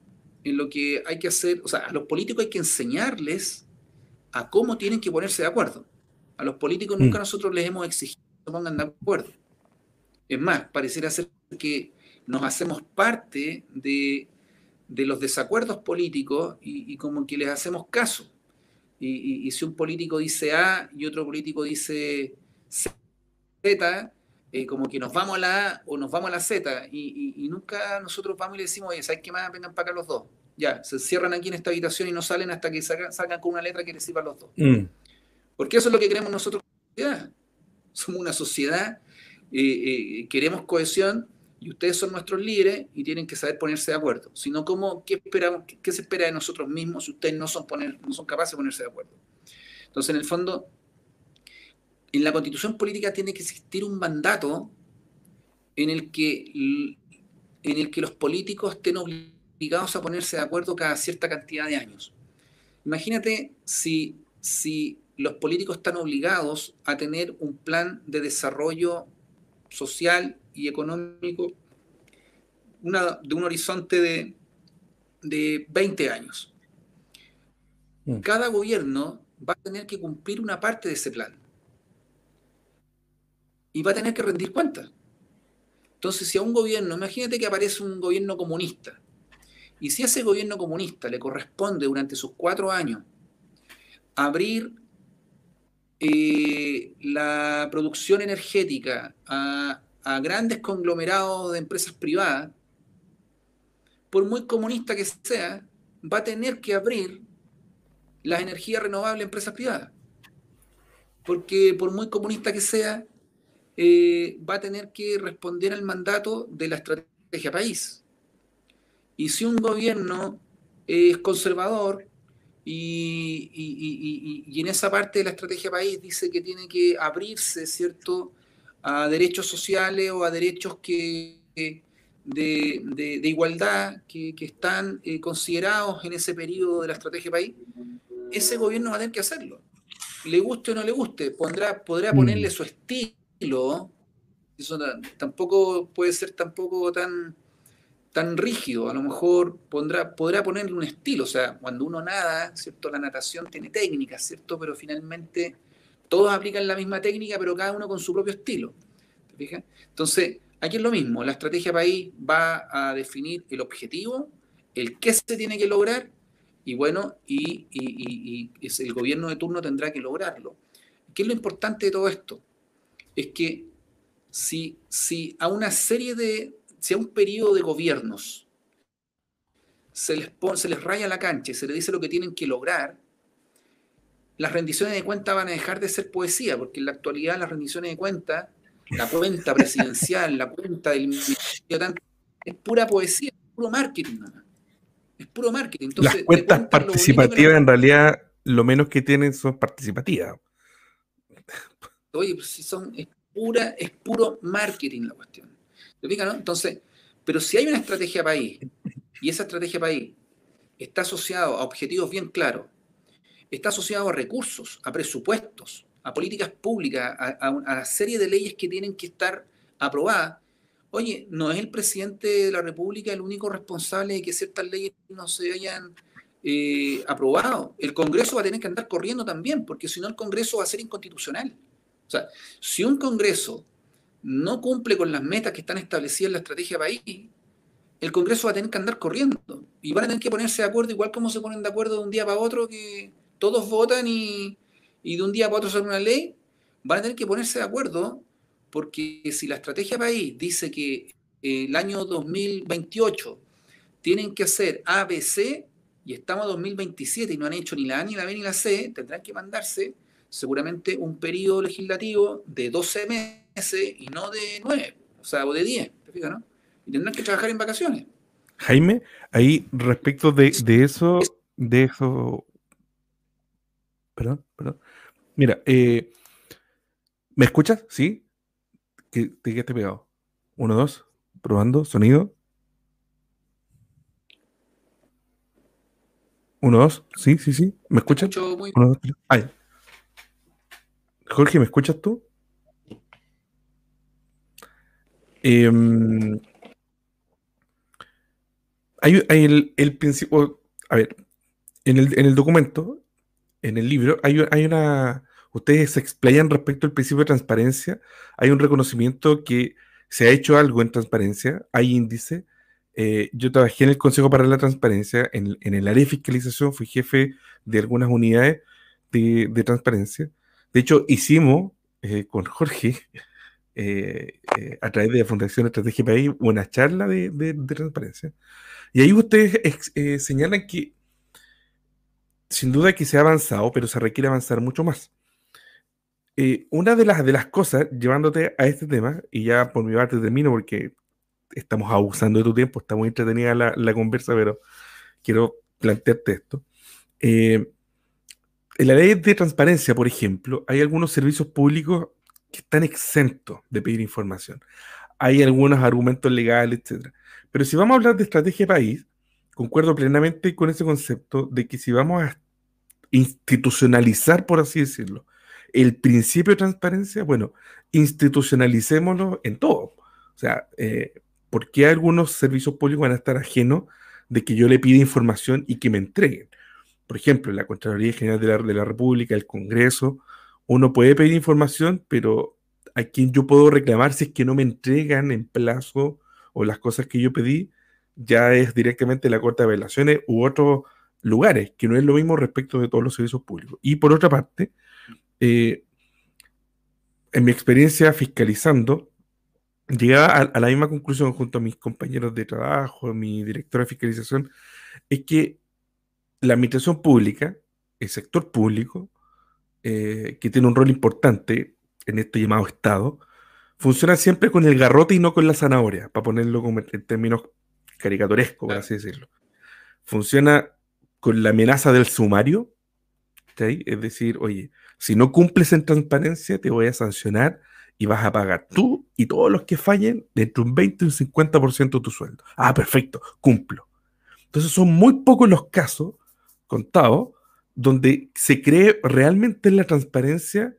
en lo que hay que hacer, o sea, a los políticos hay que enseñarles a cómo tienen que ponerse de acuerdo. A los políticos nunca mm. nosotros les hemos exigido que se pongan de acuerdo. Es más, pareciera ser que nos hacemos parte de, los desacuerdos políticos y, como que les hacemos caso. Y, si un político dice A y otro político dice Z, eh, como que nos vamos a la A o nos vamos a la Z. Y, nunca nosotros vamos y le decimos, oye, ¿sabes qué más? Vengan para acá los dos. Ya, se cierran aquí en esta habitación y no salen hasta que salgan, con una letra que les sirva a los dos. Mm. Porque eso es lo que queremos nosotros Somos una sociedad eh, queremos cohesión y ustedes son nuestros líderes y tienen que saber ponerse de acuerdo. Si no, ¿cómo, qué, esperamos, qué, se espera de nosotros mismos si ustedes no son, poner, no son capaces de ponerse de acuerdo? Entonces, en el fondo, en la constitución política tiene que existir un mandato en el que, en el que los políticos estén obligados a ponerse de acuerdo cada cierta cantidad de años. Imagínate si, si los políticos están obligados a tener un plan de desarrollo social y económico de un horizonte de, de 20 años. Mm. Cada gobierno va a tener que cumplir una parte de ese plan. Y va a tener que rendir cuentas. Entonces, si a un gobierno, imagínate que aparece un gobierno comunista, y si a ese gobierno comunista le corresponde durante sus cuatro años abrir eh, la producción energética a, grandes conglomerados de empresas privadas, por muy comunista que sea, va a tener que abrir las energías renovables a empresas privadas. Porque por muy comunista que sea, eh, va a tener que responder al mandato de la estrategia país. Y si un gobierno es conservador y, y, y, en esa parte de la estrategia país dice que tiene que abrirse, ¿cierto?, a derechos sociales o a derechos que, de, de, de igualdad que, que están eh, considerados en ese periodo de la estrategia país, ese gobierno va a tener que hacerlo. Le guste o no le guste, pondrá, podrá mm. ponerle su estilo. Eso tampoco puede ser tampoco tan tan rígido, a lo mejor podrá ponerle un estilo, o sea, cuando uno nada, ¿cierto? La natación tiene técnicas, ¿cierto? Pero finalmente todos aplican la misma técnica, pero cada uno con su propio estilo. ¿Te fijas? Entonces, aquí es lo mismo, la estrategia país va a definir el objetivo, el qué se tiene que lograr, y bueno, y, y, el gobierno de turno tendrá que lograrlo. ¿Qué es lo importante de todo esto? Es que si, si a una serie de, si a un periodo de gobiernos se les, se les raya la cancha y se les dice lo que tienen que lograr, las rendiciones de cuentas van a dejar de ser poesía, porque en la actualidad las rendiciones de cuentas, la cuenta presidencial, la cuenta del ministerio, es pura poesía, es puro marketing. Es puro marketing. las cuentas participativas en realidad lo menos que tienen son participativas. Oye, pues si son, es, pura, es puro marketing la cuestión. Entonces, pero si hay una estrategia país y esa estrategia país está asociado a objetivos bien claros, está asociado a recursos, a presupuestos, a políticas públicas, a, una serie de leyes que tienen que estar aprobadas. Oye, ¿no es el presidente de la República el único responsable de que ciertas leyes no se hayan eh, aprobado? El Congreso va a tener que andar corriendo también, porque si no el Congreso va a ser inconstitucional. O sea, si un Congreso no cumple con las metas que están establecidas en la estrategia país, el Congreso va a tener que andar corriendo y van a tener que ponerse de acuerdo, igual como se ponen de acuerdo de un día para otro, que todos votan y, de un día para otro sale una ley, van a tener que ponerse de acuerdo porque si la estrategia país dice que el año 2028 tienen que hacer ABC y estamos en 2027 y no han hecho ni la A, ni la B, ni la C, tendrán que mandarse seguramente un periodo legislativo de 12 meses y no de 9, o sea, o de 10, ¿te fijas, no? Y tendrán que trabajar en vacaciones. Jaime, ahí respecto de, eso, de eso. Perdón, perdón. Mira, eh, ¿me escuchas? ¿Sí? ¿Qué, ¿Te quedaste pegado? Uno, dos, probando, sonido. Uno, dos, sí, sí, sí. ¿Me escuchas? Uno, dos, tres. Ay. Jorge, ¿me escuchas tú? Em, hay, el, principio, a ver, en el, documento, en el libro, hay, hay una, ustedes se explayan respecto al principio de transparencia, hay un reconocimiento que se ha hecho algo en transparencia, hay índice. Eh, yo trabajé en el Consejo para la Transparencia, en, el área de fiscalización, fui jefe de algunas unidades de transparencia. De hecho, hicimos eh, con Jorge, eh, eh, a través de la Fundación Estrategia País, una charla de, transparencia. Y ahí ustedes señalan que sin duda que se ha avanzado, pero se requiere avanzar mucho más. una de las, de las cosas, llevándote a este tema, y ya por mi parte termino porque estamos abusando de tu tiempo, está muy entretenida la, la conversa, pero quiero plantearte esto en la ley de transparencia, por ejemplo, hay algunos servicios públicos que están exentos de pedir información. Hay algunos argumentos legales, etc. Pero si vamos a hablar de estrategia país, concuerdo plenamente con ese concepto de que si vamos a institucionalizar, por así decirlo, el principio de transparencia, bueno, institucionalicémoslo en todo. O sea, eh, ¿por qué algunos servicios públicos van a estar ajenos de que yo le pida información y que me entreguen? por ejemplo, la Contraloría General de la, de la República, el Congreso, uno puede pedir información, pero a quien yo puedo reclamar si es que no me entregan en plazo o las cosas que yo pedí, ya es directamente la Corte de Apelaciones u otros lugares, que no es lo mismo respecto de todos los servicios públicos. Y por otra parte, eh, en mi experiencia fiscalizando, llegaba a, a, la misma conclusión junto a mis compañeros de trabajo, mi directora de fiscalización, es que la administración pública, el sector público, eh, que tiene un rol importante en este llamado Estado, funciona siempre con el garrote y no con la zanahoria, para ponerlo como en términos caricaturescos, por así decirlo. Funciona con la amenaza del sumario. Es decir, oye, si no cumples en transparencia, te voy a sancionar y vas a pagar tú y todos los que fallen dentro de un 20 o un 50% de tu sueldo. Ah, perfecto, cumplo. Entonces son muy pocos los casos contados donde se cree realmente en la transparencia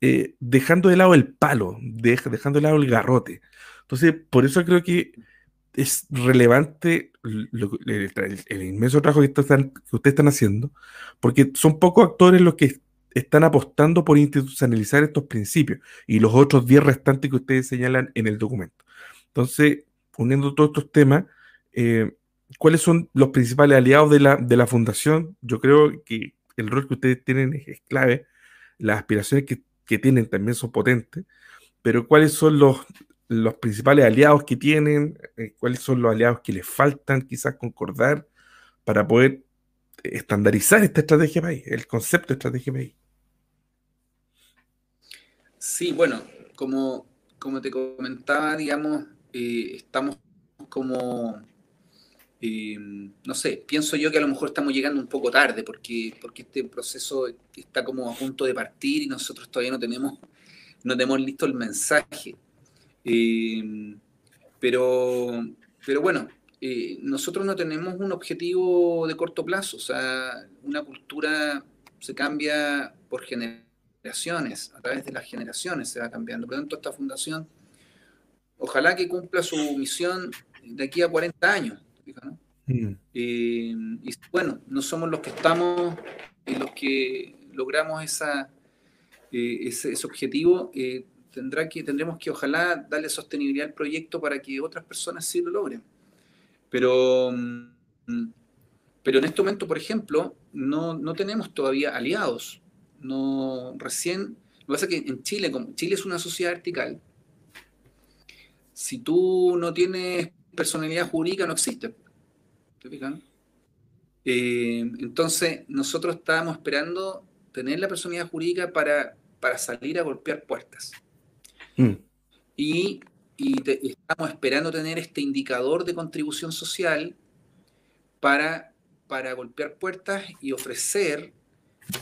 eh, dejando de lado el palo, dejando de lado el garrote. Entonces, por eso creo que es relevante el, inmenso trabajo que ustedes están haciendo, porque son pocos actores los que están apostando por institucionalizar estos principios y los otros 10 restantes que ustedes señalan en el documento. Entonces, uniendo todos estos temas, eh, ¿cuáles son los principales aliados de la, de la fundación? Yo creo que el rol que ustedes tienen es, clave, las aspiraciones que, que, tienen también son potentes, pero ¿cuáles son los, los principales aliados que tienen? Eh, ¿Cuáles son los aliados que les faltan quizás concordar para poder estandarizar esta estrategia país, el concepto de estrategia país? Sí, bueno, como, como te comentaba, digamos, eh, estamos como, eh, no sé, pienso yo que a lo mejor estamos llegando un poco tarde porque, porque este proceso está como a punto de partir y nosotros todavía no tenemos, no tenemos listo el mensaje. Eh, pero, pero bueno, nosotros no tenemos un objetivo de corto plazo, o sea, una cultura se cambia por generación a través de las generaciones se va cambiando. Por lo tanto, esta fundación, ojalá que cumpla su misión de aquí a 40 años. Mm. Eh, y bueno, no somos los que estamos y los que logramos esa, eh, ese, objetivo. Eh, tendrá que, tendremos que ojalá darle sostenibilidad al proyecto para que otras personas sí lo logren. Pero, mm, pero en este momento, por ejemplo, no, no tenemos todavía aliados no recién. Lo que pasa es que en Chile, como Chile es una sociedad vertical, si tú no tienes personalidad jurídica, no existe. ¿Te fijan? Eh, entonces, nosotros estábamos esperando tener la personalidad jurídica para, para salir a golpear puertas. Mm. Y, estamos esperando tener este indicador de contribución social para, para golpear puertas y ofrecer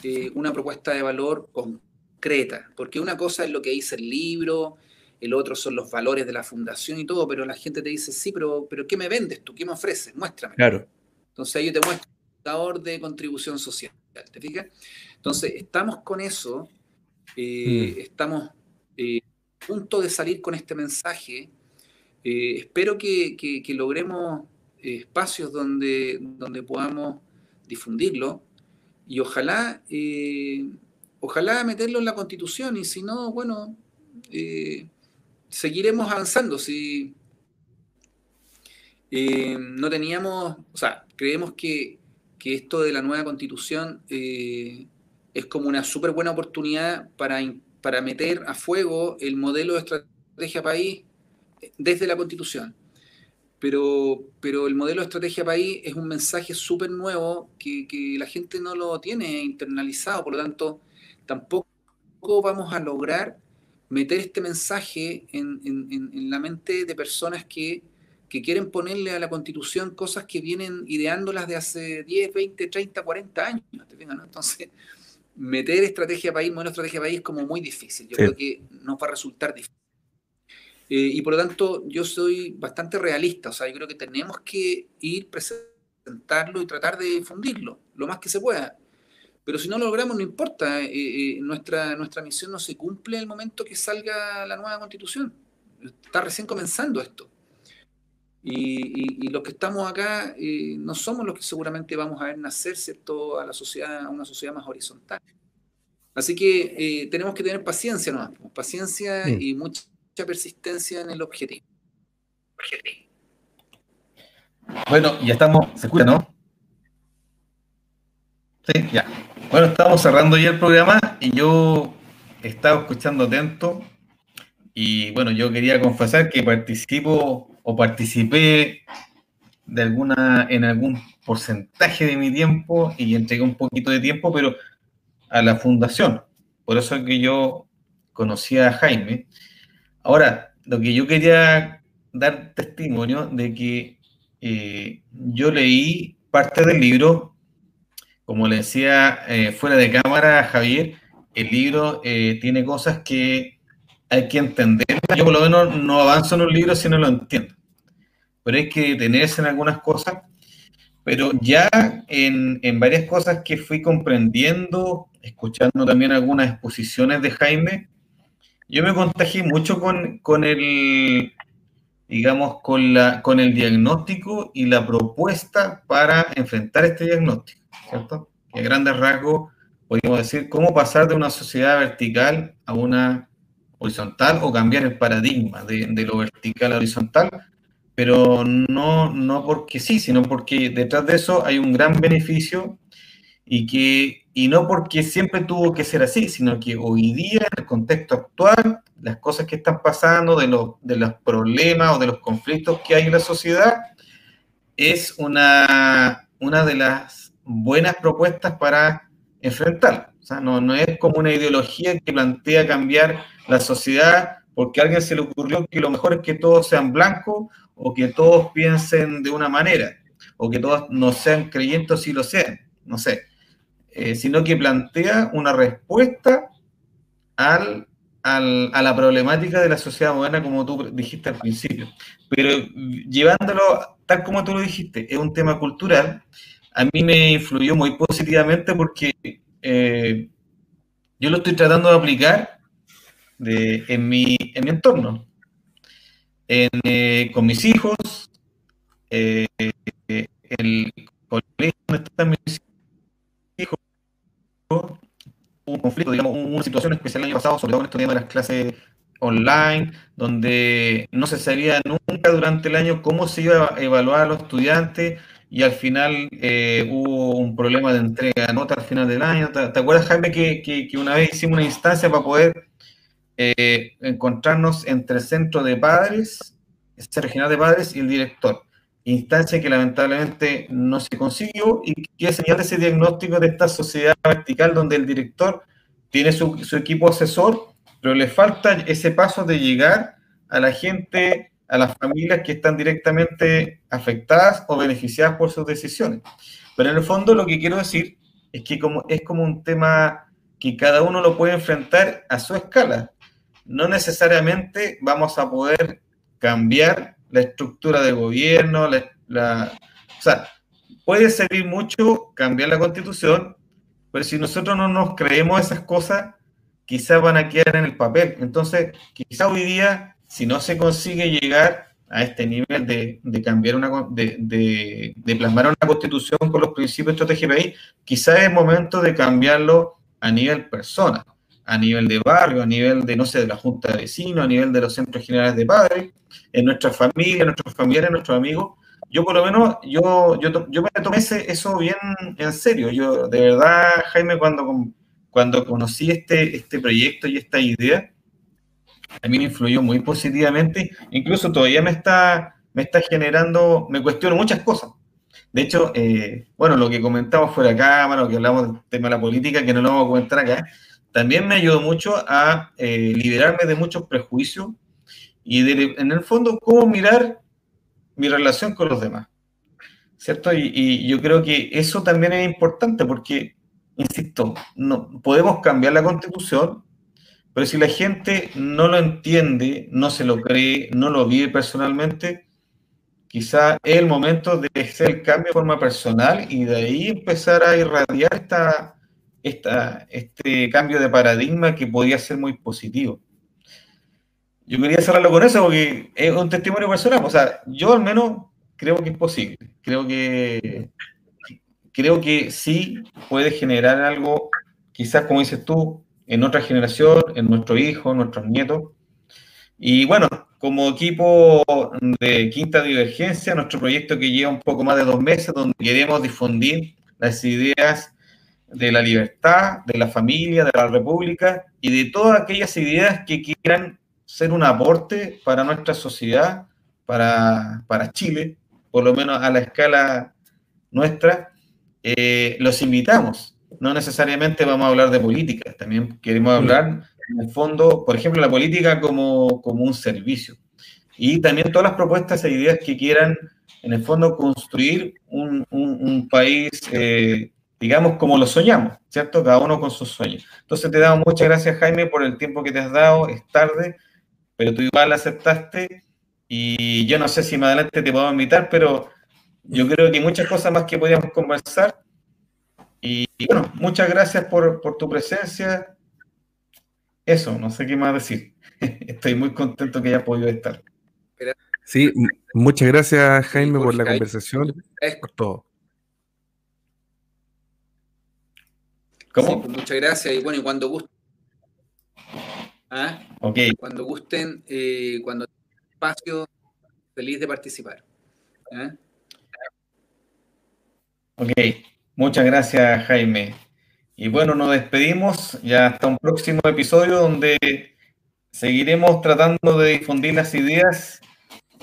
eh, una propuesta de valor concreta, porque una cosa es lo que dice el libro, el otro son los valores de la fundación y todo, pero la gente te dice, sí, pero, pero ¿qué me vendes tú? ¿Qué me ofreces? Muéstrame. Claro. Entonces ahí yo te muestro un de contribución social, ¿te fijas? Entonces, estamos con eso, eh, mm. estamos eh, a punto de salir con este mensaje. espero que, que logremos espacios donde, donde podamos difundirlo y ojalá, eh, ojalá meterlo en la constitución y si no, bueno, eh, seguiremos avanzando. Si eh, no teníamos, o sea, creemos que, esto de la nueva constitución es como una súper buena oportunidad para, para meter a fuego el modelo de estrategia país desde la constitución pero, pero el modelo de estrategia país es un mensaje súper nuevo que, la gente no lo tiene internalizado, por lo tanto, tampoco vamos a lograr meter este mensaje en, la mente de personas que, quieren ponerle a la constitución cosas que vienen ideándolas de hace 10, 20, 30, 40 años. Entonces, meter estrategia país, modelo de estrategia país es como muy difícil. Yo creo que nos va a resultar difícil. Eh, y por lo tanto, yo soy bastante realista, o sea, yo creo que tenemos que ir, presentarlo y tratar de difundirlo lo más que se pueda. Pero si no lo logramos, no importa, eh, eh, nuestra, nuestra misión no se cumple en el momento que salga la nueva constitución. Está recién comenzando esto. Y, los que estamos acá no somos los que seguramente vamos a ver nacer, ¿cierto?, a la sociedad, a una sociedad más horizontal. Así que tenemos que tener paciencia nomás, paciencia y mucha mucha persistencia en el objetivo. Bueno, ya estamos, ¿se escucha, no? Sí, ya. Bueno, estamos cerrando ya el programa y yo estaba escuchando atento y bueno, yo quería confesar que participo o participé de alguna, en algún porcentaje de mi tiempo y entregué un poquito de tiempo, pero a la fundación. Por eso es que yo conocí a Jaime Ahora, lo que yo quería dar testimonio de que eh, yo leí parte del libro como le decía eh, fuera de cámara Javier, el libro eh, tiene cosas que hay que entender. Yo por lo menos no avanzo en un libro si no lo entiendo. Pero hay que detenerse en algunas cosas. Pero ya en, en varias cosas que fui comprendiendo, escuchando también algunas exposiciones de Jaime, yo me contagié mucho con, con el, digamos, con, la, con el diagnóstico y la propuesta para enfrentar este diagnóstico, ¿cierto? Que a grandes rasgos podríamos decir cómo pasar de una sociedad vertical a una horizontal o cambiar el paradigma de, de lo vertical a horizontal, pero no, no porque sí, sino porque detrás de eso hay un gran beneficio y que y no porque siempre tuvo que ser así, sino que hoy día, en el contexto actual, las cosas que están pasando, de, de los problemas o de los conflictos que hay en la sociedad, es una, una de las buenas propuestas para enfrentar. O sea, no, no es como una ideología que plantea cambiar la sociedad porque a alguien se le ocurrió que lo mejor es que todos sean blancos o que todos piensen de una manera o que todos no sean creyentes y lo sean. No sé eh, sino que plantea una respuesta al, a la problemática de la sociedad moderna, como tú dijiste al principio. Pero llevándolo tal como tú lo dijiste, es un tema cultural, a mí me influyó muy positivamente porque eh, yo lo estoy tratando de aplicar en, mi, en mi entorno, eh, con mis hijos, el colegio donde están mis hijos, un conflicto, digamos, una situación especial el año pasado, sobre todo en estos días de las clases online, donde no se sabía nunca durante el año cómo se iba a evaluar a los estudiantes y al final eh, hubo un problema de entrega de nota al final del año. ¿Te, acuerdas, Jaime, que, que, una vez hicimos una instancia para poder eh, encontrarnos entre el centro de padres, el centro regional de padres y el director? instancia que lamentablemente no se consiguió y que es señal de ese diagnóstico de esta sociedad vertical donde el director tiene su, equipo asesor, pero le falta ese paso de llegar a la gente, a las familias que están directamente afectadas o beneficiadas por sus decisiones. Pero en el fondo lo que quiero decir es que como, es como un tema que cada uno lo puede enfrentar a su escala. No necesariamente vamos a poder cambiar la estructura de gobierno, o sea, puede servir mucho cambiar la constitución, pero si nosotros no nos creemos esas cosas, quizás van a quedar en el papel. Entonces, quizás hoy día, si no se consigue llegar a este nivel de, cambiar una, de, de, plasmar una constitución con los principios de estrategia país, quizás es momento de cambiarlo a nivel persona, a nivel de barrio, a nivel de, no sé, de la junta de vecinos, a nivel de los centros generales de padres, en nuestra familia, en nuestros familiares, en nuestros amigos. Yo por lo menos, yo, yo, yo me tomé eso bien en serio. Yo, de verdad, Jaime, cuando, cuando conocí este, este proyecto y esta idea, a mí me influyó muy positivamente. Incluso todavía me está, me está generando, me cuestiono muchas cosas. De hecho, eh, bueno, lo que comentamos fuera de cámara, lo que hablamos del tema de la política, que no lo vamos a comentar acá, también me ayudó mucho a eh, liberarme de muchos prejuicios y en el fondo cómo mirar mi relación con los demás. ¿Cierto? Y, yo creo que eso también es importante porque, insisto, no, podemos cambiar la constitución, pero si la gente no lo entiende, no se lo cree, no lo vive personalmente, quizá es el momento de hacer el cambio de forma personal y de ahí empezar a irradiar esta, este cambio de paradigma que podría ser muy positivo. Yo quería cerrarlo con eso porque es un testimonio personal. O sea, yo al menos creo que es posible. Creo que, creo que sí puede generar algo, quizás como dices tú, en otra generación, en nuestro hijo, en nuestros nietos. Y bueno, como equipo de Quinta Divergencia, nuestro proyecto que lleva un poco más de dos meses, donde queremos difundir las ideas de la libertad, de la familia, de la república y de todas aquellas ideas que quieran ser un aporte para nuestra sociedad, para, Chile, por lo menos a la escala nuestra, eh, los invitamos. No necesariamente vamos a hablar de política, también queremos hablar, en el fondo, por ejemplo, la política como, como un servicio. Y también todas las propuestas e ideas que quieran, en el fondo, construir un, país, eh, digamos, como lo soñamos, ¿cierto? Cada uno con sus sueños. Entonces te damos muchas gracias, Jaime, por el tiempo que te has dado. Es tarde, pero tú igual aceptaste. Y yo no sé si más adelante te puedo invitar, pero yo creo que hay muchas cosas más que podríamos conversar. Y, bueno, muchas gracias por, por tu presencia. Eso, no sé qué más decir. Estoy muy contento que haya podido estar. Sí, muchas gracias Jaime por la conversación, por todo. ¿Cómo? Pues, muchas gracias y bueno, y cuando gusten. ¿ah? Cuando gusten, eh, cuando espacio, feliz de participar. ¿ah? Ok, muchas gracias Jaime. Y bueno, nos despedimos ya hasta un próximo episodio donde seguiremos tratando de difundir las ideas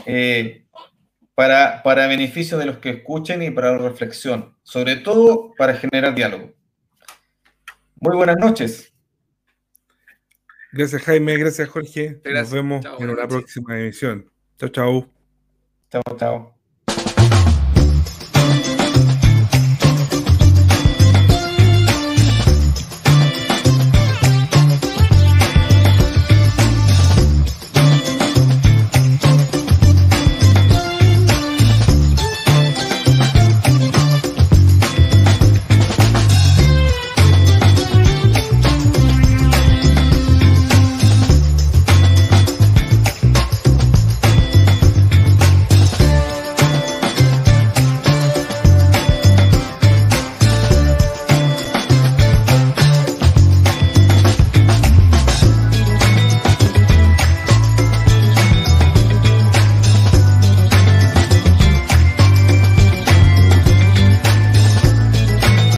eh, para, para beneficio de los que escuchen y para la reflexión, sobre todo para generar diálogo. Muy buenas noches. Gracias Jaime, gracias Jorge. Nos vemos en una próxima emisión. Chao, chao. Chao, chao.